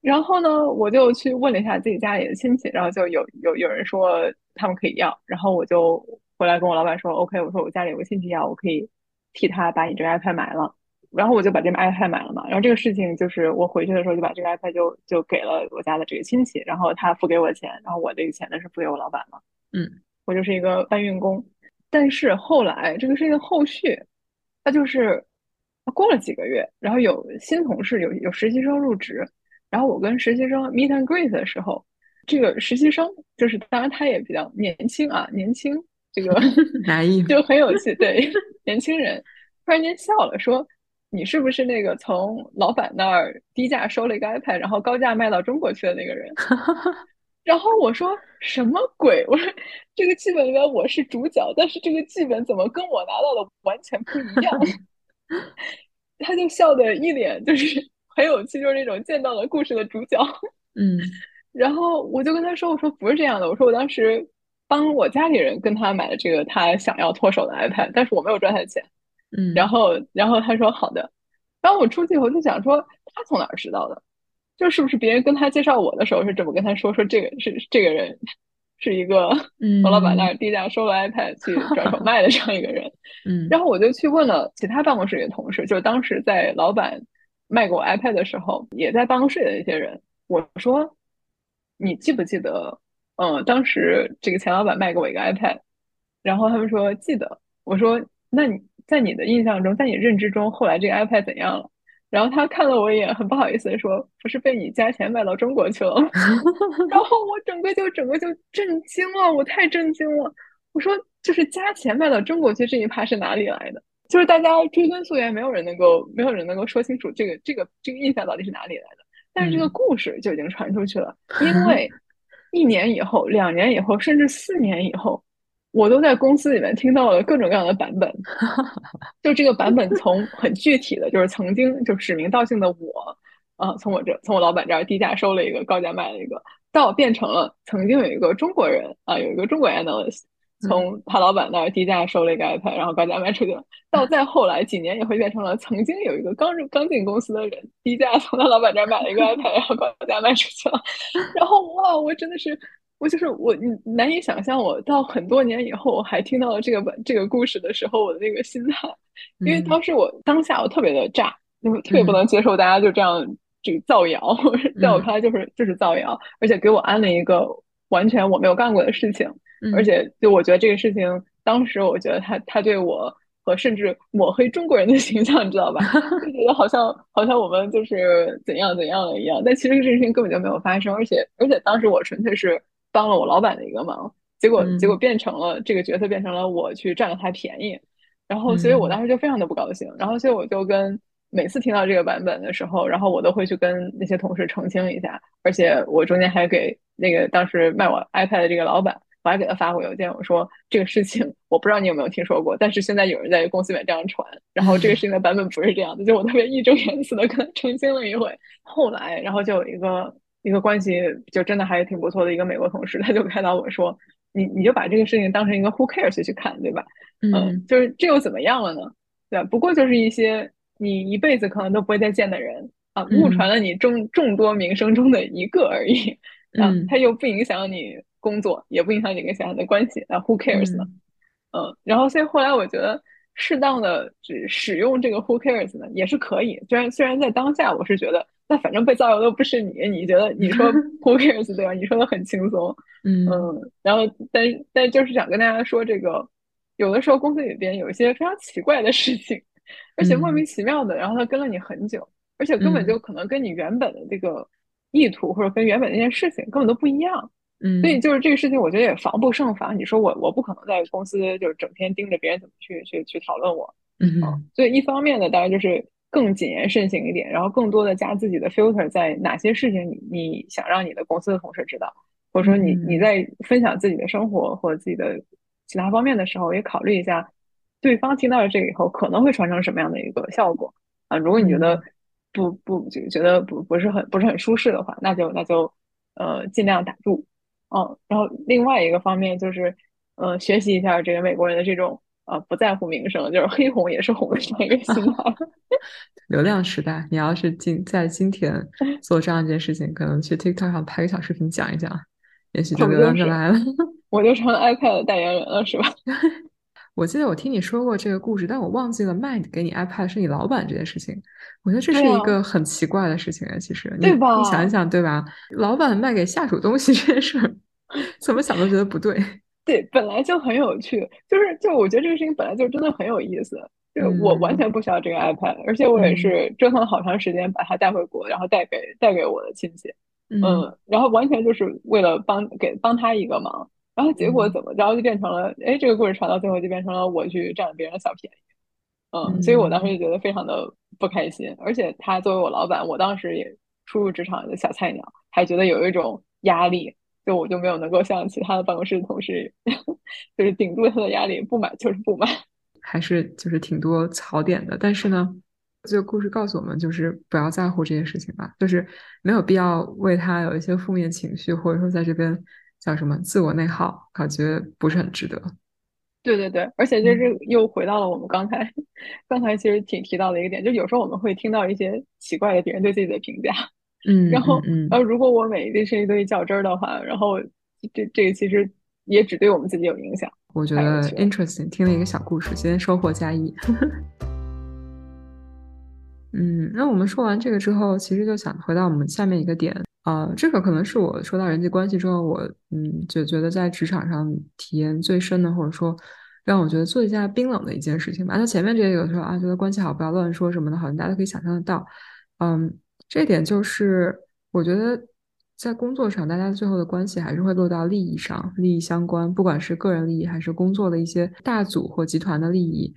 S2: 然后呢，我就去问了一下自己家里的亲戚，然后就有有有人说他们可以要，然后我就回来跟我老板说，OK，我说我家里有个亲戚要，我可以替他把你这个 iPad 买了，然后我就把这个 iPad 买了嘛。然后这个事情就是我回去的时候就把这个 iPad 就就给了我家的这个亲戚，然后他付给我钱，然后我这个钱呢是付给我老板嘛。
S1: 嗯，
S2: 我就是一个搬运工。但是后来这个事情后续，他就是过了几个月，然后有新同事有有实习生入职。然后我跟实习生 meet and greet 的时候，这个实习生就是当然他也比较年轻啊，年轻这个 就很有趣，对年轻人突然间笑了，说你是不是那个从老板那儿低价收了一个 iPad，然后高价卖到中国去的那个人？然后我说什么鬼？我说这个剧本里面我是主角，但是这个剧本怎么跟我拿到的完全不一样？他就笑的一脸就是。很有趣，就是那种见到了故事的主角，
S1: 嗯，
S2: 然后我就跟他说：“我说不是这样的，我说我当时帮我家里人跟他买了这个他想要脱手的 iPad，但是我没有赚他的钱，
S1: 嗯，
S2: 然后然后他说好的，然后我出去以后就想说他从哪儿知道的，就是不是别人跟他介绍我的时候是这么跟他说，说这个是这个人 是一个从老板那儿低价收了 iPad 去 转手卖的这样一个人，
S1: 嗯，
S2: 然后我就去问了其他办公室里的同事，就是当时在老板。卖给我 iPad 的时候，也在办公室的一些人，我说：“你记不记得，嗯，当时这个钱老板卖给我一个 iPad？” 然后他们说记得。我说：“那你在你的印象中，在你认知中，后来这个 iPad 怎样了？”然后他看了我一眼，很不好意思的说：“不是被你加钱卖到中国去了？” 然后我整个就整个就震惊了，我太震惊了。我说：“就是加钱卖到中国去这一趴是哪里来的？”就是大家追根溯源，没有人能够，没有人能够说清楚这个这个这个印象到底是哪里来的。但是这个故事就已经传出去了，因为一年以后、两年以后，甚至四年以后，我都在公司里面听到了各种各样的版本。就这个版本从很具体的，就是曾经就指名道姓的我，啊，从我这从我老板这儿低价收了一个，高价卖了一个，到变成了曾经有一个中国人啊，有一个中国 analyst。从他老板那儿低价收了一个 iPad，然后高价卖出去了。到再后来几年，也会变成了曾经有一个刚入刚进公司的人，低价从他老板这儿买了一个 iPad，然后高价卖出去了。然后哇，我真的是，我就是我难以想象，我到很多年以后还听到了这个本这个故事的时候，我的那个心态。因为当时我当下我特别的炸，就特别不能接受大家就这样这个造谣，在我看来就是就是造谣，而且给我安了一个完全我没有干过的事情。而且，就我觉得这个事情，当时我觉得他他对我和甚至抹黑中国人的 形象，你知道吧？就觉得好像好像我们就是怎样怎样了一样。但其实这个事情根本就没有发生，而且而且当时我纯粹是帮了我老板的一个忙，结果结果变成了这个角色变成了我去占了他便宜，然后所以我当时就非常的不高兴，然后所以我就跟每次听到这个版本的时候，然后我都会去跟那些同事澄清一下，而且我中间还给那个当时卖我 iPad 的这个老板。我还给他发过邮件，我说这个事情我不知道你有没有听说过，但是现在有人在公司里面这样传，然后这个事情的版本不是这样的，就我特别义正言辞的跟他澄清了一回。后来，然后就有一个一个关系就真的还挺不错的一个美国同事，他就开导我说：“你你就把这个事情当成一个 who cares 去看，对吧？嗯，就是这又怎么样了呢？对，不过就是一些你一辈子可能都不会再见的人啊，误传了你众众多名声中的一个而已 啊，他又不影响你。”工作也不影响你跟小孩的关系，那 who cares 呢？嗯，然后所以后来我觉得适当的只使用这个 who cares 呢也是可以。虽然虽然在当下我是觉得，那反正被造谣的不是你，你觉得你说 who cares 对吧？你说的很轻松，嗯，然后但但就是想跟大家说，这个有的时候公司里边有一些非常奇怪的事情，而且莫名其妙的，然后他跟了你很久，而且根本就可能跟你原本的这个意图或者跟原本那件事情根本都不一样。
S1: 嗯，
S2: 所以就是这个事情，我觉得也防不胜防。你说我，我不可能在公司就是整天盯着别人怎么去去去讨论我，
S1: 嗯，
S2: 所以一方面呢，当然就是更谨言慎行一点，然后更多的加自己的 filter，在哪些事情你你想让你的公司的同事知道，或者说你你在分享自己的生活或自己的其他方面的时候，也考虑一下对方听到了这个以后可能会传成什么样的一个效果啊。如果你觉得不不就觉得不不是很不是很舒适的话，那就那就呃尽量打住。嗯，然后另外一个方面就是，呃，学习一下这个美国人的这种呃不在乎名声，就是黑红也是红的这样一个心态。
S1: 流量时代，你要是今在今天 做这样一件事情，可能去 TikTok 上拍个小视频讲一讲，也许就流量就来了。
S2: 我就成 iPad 的代言人了，是吧？
S1: 我记得我听你说过这个故事，但我忘记了卖给你 iPad 是你老板这件事情。我觉得这是一个很奇怪的事情啊，其实，
S2: 对吧？
S1: 你想一想，对吧？老板卖给下属东西 这件事儿，怎么想都觉得不对。
S2: 对，本来就很有趣，就是就我觉得这个事情本来就真的很有意思。就我完全不需要这个 iPad，而且我也是折腾了好长时间把它带回国，然后带给带给我的亲戚。嗯，然后完全就是为了帮给帮他一个忙。然后结果怎么着就变成了，哎，这个故事传到最后就变成了我去占了别人的小便宜，嗯，所以我当时就觉得非常的不开心。而且他作为我老板，我当时也初入职场的小菜鸟，还觉得有一种压力，就我就没有能够像其他的办公室的同事，就是顶住他的压力，不买就是不买，
S1: 还是就是挺多槽点的。但是呢，这个故事告诉我们，就是不要在乎这些事情吧，就是没有必要为他有一些负面情绪，或者说在这边。叫什么自我内耗，感觉不是很值得。
S2: 对对对，而且就是又回到了我们刚才 刚才其实挺提到的一个点，就有时候我们会听到一些奇怪的别人对自己的评价，
S1: 嗯，
S2: 然后然后如果我每一件事情都去较真儿的话，然后这这个其实也只对我们自己有影响。
S1: 我觉得 interesting，听了一个小故事，今天收获加一。嗯，那我们说完这个之后，其实就想回到我们下面一个点。啊，这个可能是我说到人际关系之后，我嗯就觉得在职场上体验最深的，或者说让我觉得最一下冰冷的一件事情吧。那前面这些有时候啊，觉得关系好不要乱说什么的，好像大家都可以想象得到。嗯，这点就是我觉得在工作上，大家最后的关系还是会落到利益上，利益相关，不管是个人利益还是工作的一些大组或集团的利益，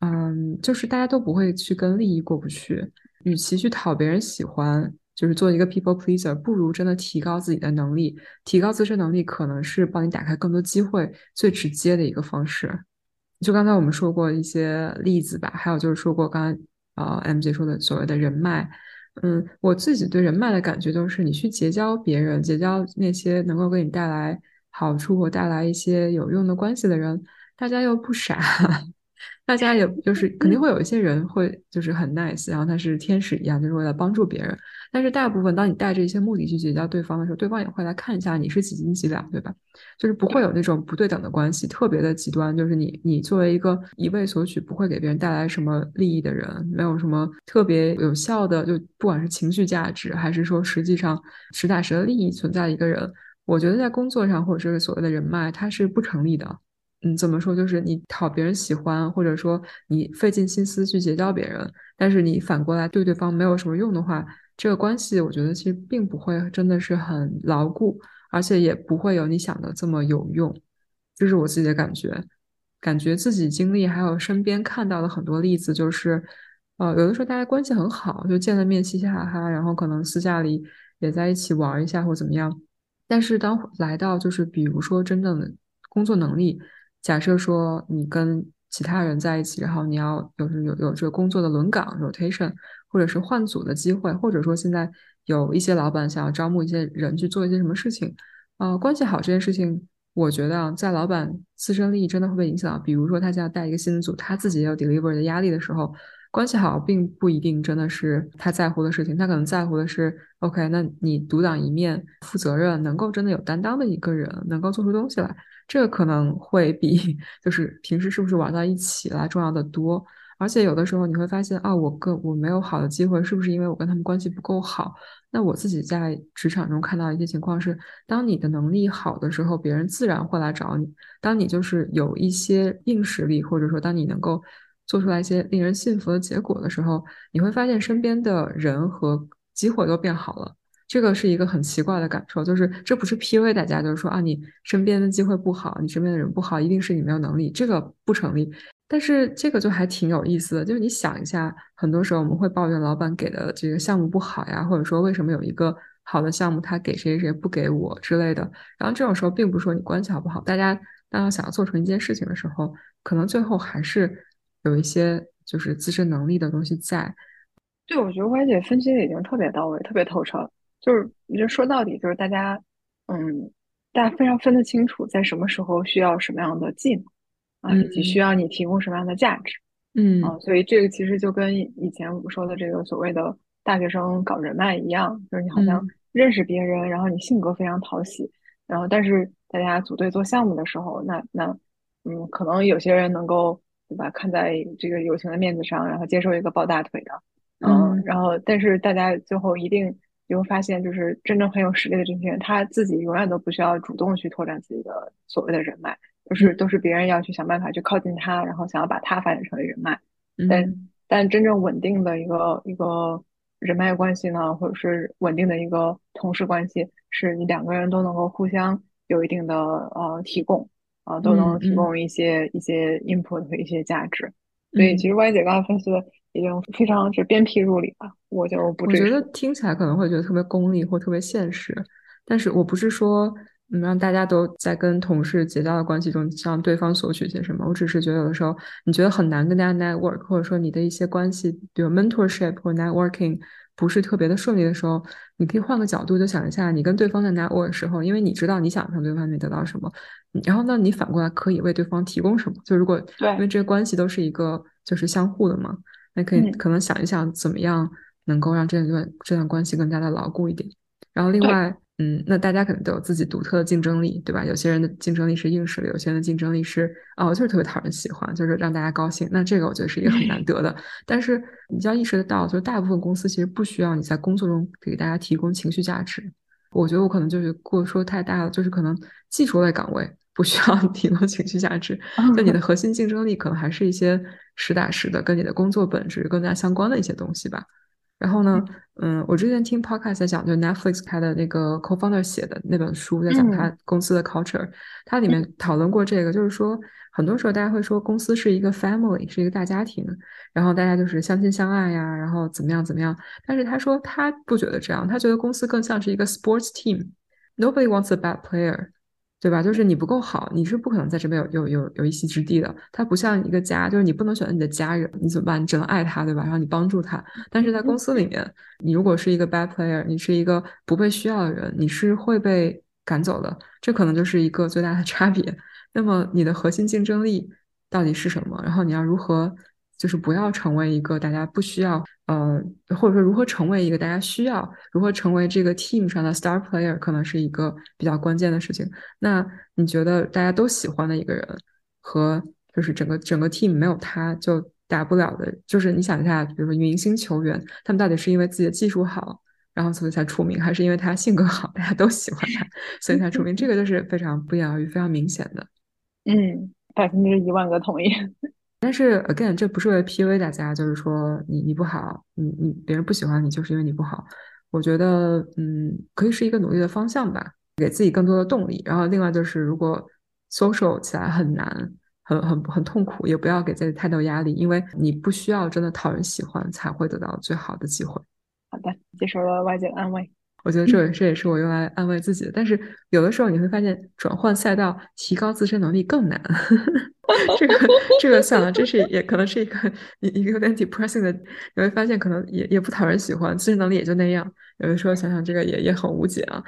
S1: 嗯，就是大家都不会去跟利益过不去。与其去讨别人喜欢。就是做一个 people pleaser，不如真的提高自己的能力，提高自身能力可能是帮你打开更多机会最直接的一个方式。就刚才我们说过一些例子吧，还有就是说过刚才呃 M 姐说的所谓的人脉，嗯，我自己对人脉的感觉就是你去结交别人，结交那些能够给你带来好处或带来一些有用的关系的人，大家又不傻。大家也就是肯定会有一些人会就是很 nice，然后他是天使一样，就是为了帮助别人。但是大部分当你带着一些目的去结交对方的时候，对方也会来看一下你是几斤几两，对吧？就是不会有那种不对等的关系，特别的极端。就是你你作为一个一味索取，不会给别人带来什么利益的人，没有什么特别有效的，就不管是情绪价值还是说实际上实打实的利益存在的一个人，我觉得在工作上或者是所谓的人脉，它是不成立的。嗯，怎么说？就是你讨别人喜欢，或者说你费尽心思去结交别人，但是你反过来对对方没有什么用的话，这个关系我觉得其实并不会真的是很牢固，而且也不会有你想的这么有用。这是我自己的感觉，感觉自己经历还有身边看到的很多例子，就是呃，有的时候大家关系很好，就见了面嘻嘻哈哈，然后可能私下里也在一起玩一下或怎么样，但是当来到就是比如说真正的工作能力。假设说你跟其他人在一起，然后你要有有有这个工作的轮岗 rotation，或者是换组的机会，或者说现在有一些老板想要招募一些人去做一些什么事情，呃，关系好这件事情，我觉得啊，在老板自身利益真的会被影响。比如说他现在带一个新的组，他自己也有 deliver 的压力的时候，关系好并不一定真的是他在乎的事情，他可能在乎的是，OK，那你独当一面、负责任、能够真的有担当的一个人，能够做出东西来。这个可能会比就是平时是不是玩到一起来重要的多，而且有的时候你会发现啊，我跟我没有好的机会，是不是因为我跟他们关系不够好？那我自己在职场中看到一些情况是，当你的能力好的时候，别人自然会来找你；当你就是有一些硬实力，或者说当你能够做出来一些令人信服的结果的时候，你会发现身边的人和机会都变好了。这个是一个很奇怪的感受，就是这不是 PUA 大家，就是说啊，你身边的机会不好，你身边的人不好，一定是你没有能力，这个不成立。但是这个就还挺有意思的，就是你想一下，很多时候我们会抱怨老板给的这个项目不好呀，或者说为什么有一个好的项目他给谁谁不给我之类的。然后这种时候，并不是说你关系好不好，大家当要想要做成一件事情的时候，可能最后还是有一些就是自身能力的东西在。
S2: 对，我觉得歪姐分析的已经特别到位，特别透彻。就是，你就说到底就是大家，嗯，大家非常分得清楚，在什么时候需要什么样的技能啊，以及需要你提供什么样的价值，
S1: 嗯
S2: 啊，所以这个其实就跟以前我们说的这个所谓的大学生搞人脉一样，就是你好像认识别人，然后你性格非常讨喜，然后但是大家组队做项目的时候，那那嗯，可能有些人能够对吧，看在这个友情的面子上，然后接受一个抱大腿的，嗯，然后但是大家最后一定。你会发现，就是真正很有实力的这些人，他自己永远都不需要主动去拓展自己的所谓的人脉，就是都是别人要去想办法去靠近他，然后想要把他发展成为人脉。但但真正稳定的一个一个人脉关系呢，或者是稳定的一个同事关系，是你两个人都能够互相有一定的呃提供啊，都能提供一些一些 input 和一些价值。所以其实歪姐刚才分析的。已经非常是鞭辟入里了，我就不。
S1: 我觉得听起来可能会觉得特别功利或特别现实，但是我不是说嗯让大家都在跟同事结交的关系中向对方索取些什么，我只是觉得有的时候你觉得很难跟大家 network，或者说你的一些关系，比如 mentorship 或 networking 不是特别的顺利的时候，你可以换个角度就想一下，你跟对方在 network 的时候，因为你知道你想从对方那边得到什么，然后呢，你反过来可以为对方提供什么？就如果
S2: 对，
S1: 因为这些关系都是一个就是相互的嘛。那可以可能想一想，怎么样能够让这段这段关系更加的牢固一点。然后另外，嗯，那大家可能都有自己独特的竞争力，对吧？有些人的竞争力是硬实力，有些人的竞争力是哦，就是特别讨人喜欢，就是让大家高兴。那这个我觉得是一个很难得的。但是你要意识得到，就是大部分公司其实不需要你在工作中给大家提供情绪价值。我觉得我可能就是过说太大了，就是可能技术类岗位。不需要提供情绪价值，就你的核心竞争力可能还是一些实打实的，跟你的工作本质更加相关的一些东西吧。然后呢，嗯，我之前听 podcast 在讲，就 Netflix 他的那个 co-founder 写的那本书，在讲他公司的 culture，它里面讨论过这个，就是说，很多时候大家会说公司是一个 family，是一个大家庭，然后大家就是相亲相爱呀，然后怎么样怎么样。但是他说他不觉得这样，他觉得公司更像是一个 sports team，nobody wants a bad player。对吧？就是你不够好，你是不可能在这边有有有有一席之地的。它不像一个家，就是你不能选择你的家人，你怎么办？你只能爱他，对吧？然后你帮助他。但是在公司里面，你如果是一个 bad player，你是一个不被需要的人，你是会被赶走的。这可能就是一个最大的 差别。那么你的核心竞争力到底是什么？然后你要如何？就是不要成为一个大家不需要，呃，或者说如何成为一个大家需要，如何成为这个 team 上的 star player，可能是一个比较关键的事情。那你觉得大家都喜欢的一个人，和就是整个整个 team 没有他就打不了的，就是你想一下，比如说明星球员，他们到底是因为自己的技术好，然后所以才出名，还是因为他性格好，大家都喜欢他，所以才出名？这个就是非常不言而喻、非常明显的。
S2: 嗯，百分之一万个同意。
S1: 但是 again，这不是为了 PUA 大家，就是说你你不好，你你别人不喜欢你，就是因为你不好。我觉得，嗯，可以是一个努力的方向吧，给自己更多的动力。然后另外就是，如果 social 起来很难，很很很痛苦，也不要给自己太多压力，因为你不需要真的讨人喜欢才会得到最好的机会。
S2: 好的，接受了外界的安慰。
S1: 我觉得这这也是我用来安慰自己的。但是有的时候你会发现，转换赛道、提高自身能力更难。这个这个算了，这是也可能是一个一一个有点 depressing 的。你会发现，可能也也不讨人喜欢，自身能力也就那样。有的时候想想，这个也也很无解啊。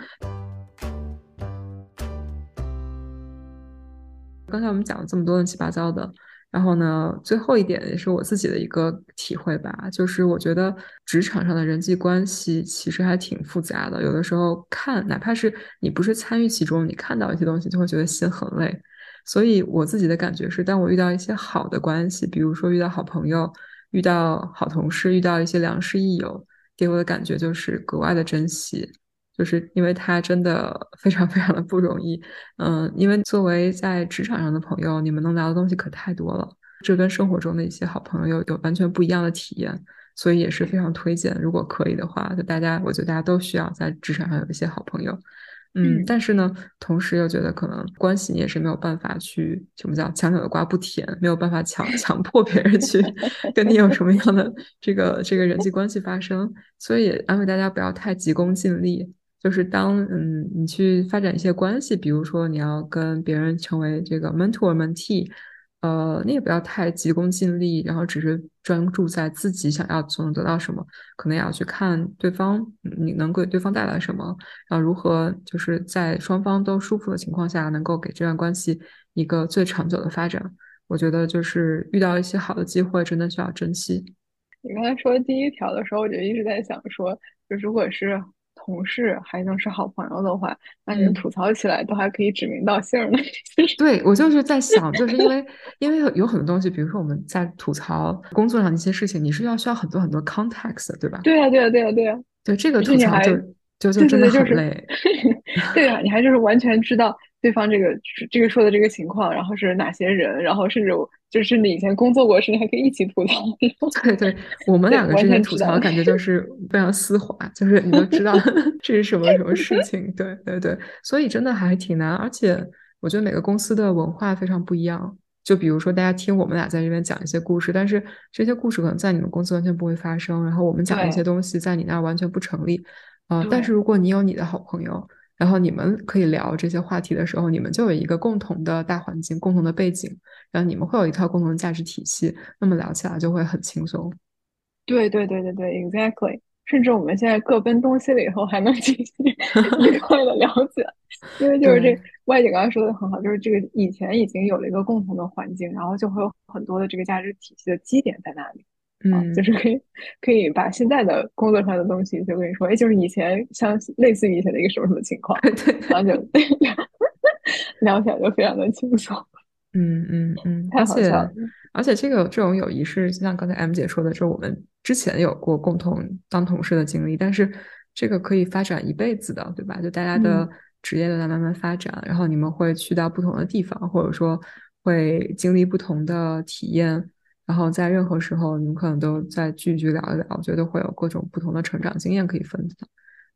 S1: 刚才我们讲了这么多乱七八糟的。然后呢，最后一点也是我自己的一个体会吧，就是我觉得职场上的人际关系其实还挺复杂的。有的时候看，哪怕是你不是参与其中，你看到一些东西就会觉得心很累。所以我自己的感觉是，当我遇到一些好的关系，比如说遇到好朋友、遇到好同事、遇到一些良师益友，给我的感觉就是格外的珍惜。就是因为他真的 非常非常的不容易，嗯，因为作为在职场上的朋友，你们能聊的东西可太多了，这跟生活中的一些好朋友有有完全不一样的体验，所以也是非常推荐，如果可以的话，就大家，我觉得大家都需要在职场上有一些好朋友，嗯，但是呢，同时又觉得可能关系你也是没有办法去什么叫强扭的瓜不甜，没有办法强 强迫别人去 跟你有什么样的这个这个人际关系发生，所以安慰大家不要太急功近利。就是当嗯你去发展一些关系，比如说你要跟别人成为这个 mentor mentee，呃，你也不要太急功近利，然后只是专注在自己想要从中得到什么，可能也要去看对方你能给对方带来什么，然后如何就是在双方都舒服的情况下，能够给这段关系一个最长久的发展。我觉得就是遇到一些好的机会，真的需要珍惜。
S2: 你刚才说第一条的时候，我就一直在想说，就如果是。同事还能是好朋友的话，那你们吐槽起来都还可以指名道姓的。
S1: 对我就是在想，就是因为 因为有很多东西，比如说我们在吐槽工作上的一些事情，你是要需要很多很多 context，对吧？
S2: 对呀，对呀，对呀，对呀。
S1: 对这个吐槽就就就真的很累。
S2: 对呀，你还就是完全知道对方这个这个说的这个情况，然后是哪些人，然后甚至。就是你以前工作过，甚至还可以一起吐槽。
S1: 对对，我们两个之间吐槽感觉就 是非常丝滑，就是你都知道 这是什么什么事情。对对对，所以真的还挺难。而且我觉得每个公司的文化非常不一样。就比如说，大家听我们俩在这边讲一些故事，但是这些故事可能在你们公司完全不会发生。然后我们讲一些东西在你那儿完全不成立。啊，但是如果你有你的好朋友。然后你们可以聊这些话题的时候，你们就有一个共同的大环境、共同的背景，然后你们会有一套共同的价值体系，那么聊起来就会很轻松。
S2: 对对对对对，exactly。甚至我们现在各奔东西了以后，还能继续愉快的了解，因为就 是这外姐刚才说的很好，就是这个以前已经有了一个共同的环境，然后就会有很多的这个价值体系的基点在那里。嗯，就是可以可以把现在的工作上的东西就跟你说，哎，就是以前像类似于以前的一个什么什么情况，然后就聊起来就非常的轻松。
S1: 嗯 嗯嗯，而且而且这个这种友谊是就像刚才 M 姐说的，就是我们之前有过共同当同事的经历，但是这个可以发展一辈子的，对吧？就大家的职业都在慢慢发展，然后你们会去到不同的地方，或者说会经历不同的体验。然后在任何时候，你们可能都在聚一聚聊一聊，我觉得会有各种不同的成长经验可以分享。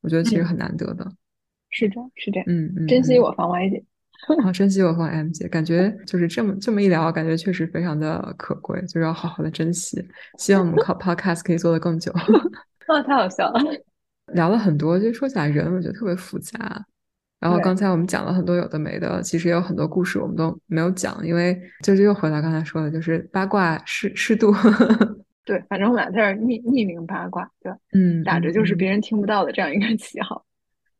S1: 我觉得其实很难得的。
S2: 是这样，是这样。
S1: 嗯嗯，
S2: 珍惜我方 Y 姐。
S1: 好，珍惜我方 M 姐，感觉就是这么这么一聊，感觉确实非常的可贵，就是要好好的珍惜。希望我们靠 Podcast 可以做得更久。
S2: 啊，太好笑了。
S1: 聊了很多，就说起来人，我觉得特别复杂。然后刚才我们讲了很多有的没的，其实也有很多故事我们都没有讲，因为就是又回到刚才说的，就是八卦适适度。
S2: 对，反正我们俩在这匿匿名八卦，对吧？
S1: 嗯，
S2: 打着就是别人听不到的这样一个 旗号。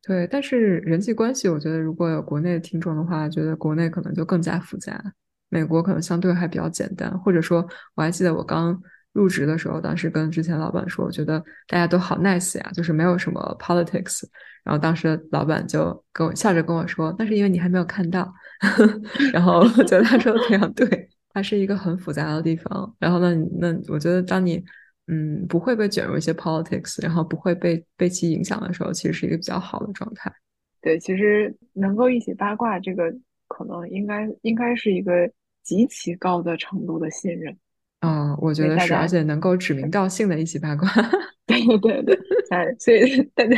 S1: 对，但是人际关系，我觉得如果有国内听众的话，觉得国内可能就更加复杂，美国可能相对还比较简单。或者说，我还记得我刚入职的时候，当时跟之前老板说，我觉得大家都好 nice 呀，就是没有什么 politics。然后当时老板就跟我笑着跟我说：“那是因为你还没有看到。”然后我觉得他说的非常对，它是一个很复杂的地方。然后呢，那我觉得当你嗯不会被卷入一些 politics，然后不会被被其影响的时候，其实是一个比较好的状态。
S2: 对，其实能够一起八卦，这个可能应该应该是一个极其高的程度的信任。
S1: 啊，我觉得是，而且能够指名道姓的一起八卦。
S2: 对 对对，哎，所以 大家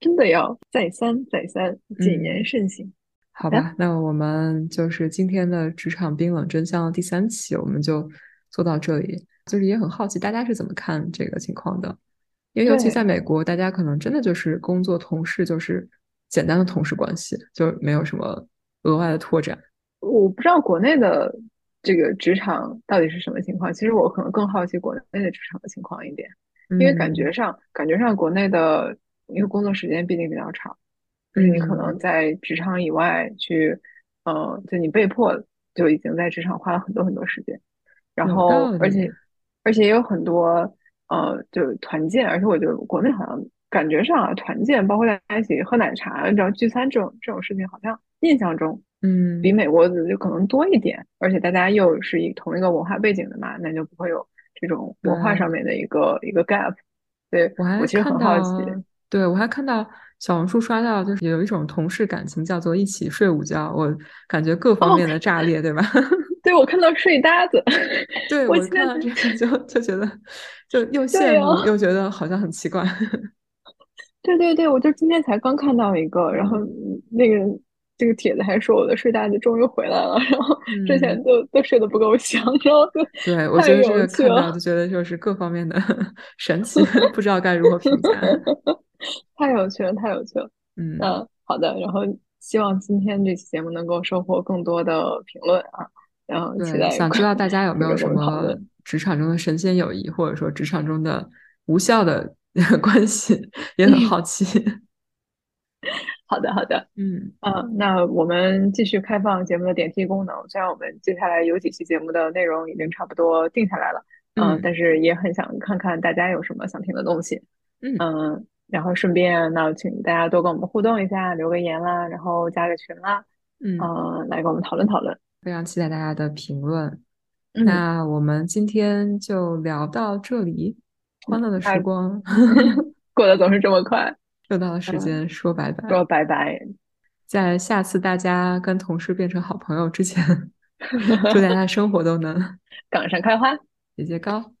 S2: 真的要再三再三谨言慎行。
S1: 好吧，那我们就是今天的职场冰冷真相第三期，我们就做到这里。就是也很好奇大家是怎么看这个情况的，因为尤其在美国，大家可能真的就是工作同事，就是简单的同事关系，就没有什么额外的拓展。
S2: 我不知道国内的这个职场到底是什么情况，其实我可能更好奇国内的职场的情况一点。因为感觉上，感觉上国内的，因为工作时间毕竟比较长，就是你可能在职场以外去，嗯，就你被迫就已经在职场花了很多很多时间，然后而且。而且也有很多呃，就团建，而且我觉得国内好像感觉上啊，团建包括大家一起喝奶茶、你知道聚餐这种这种事情，好像印象中，
S1: 嗯，
S2: 比美国就可能多一点，而且大家又是一同一个文化背景的嘛，那就不会有。这种文化上面的一个一个 gap，对
S1: 我还我
S2: 其实很好奇，
S1: 对我还看到小红书刷到，就是有一种同事感情叫做一起睡午觉，我感觉各方面的炸裂，对吧？
S2: 对我看到睡搭子，
S1: 对我看到这个就就觉得就又羡慕又觉得好像很奇怪。
S2: 对对对，我就今天才刚看到一个，然后那个。这个帖子还说我的睡袋子终于回来了，然后之前都都睡得不够香，然后就
S1: 对我觉得这个看到就觉得就是各方面的 神奇，不知道该如何评价。
S2: 太有趣了，太有趣了。嗯，好的，然后希望今天这期节目能够收获更多的评论啊，然后期待
S1: 想知道大家有没有什么职场中的神仙友谊，或者说职场中的无效的 关系，也很好奇。
S2: 好的，好的，
S1: 嗯
S2: 嗯，那我们继续开放节目的点题功能。虽然我们接下来有几期节目的内容已经差不多定下来了，嗯，但是也很想看看大家有什么想听的东西，嗯，然后顺便那请大家多跟我们互动一下，留个言啦，然后加个群啦，嗯，来跟我们讨论讨论。
S1: 非常期待大家的评论。那我们今天就聊到这里，欢乐的时光
S2: 过得总是这么快。
S1: 又到了时间说拜拜，
S2: 说拜拜。
S1: 在下次大家跟同事变成好朋友之前，祝大家 生活都能
S2: 岗上开花，
S1: 节节高。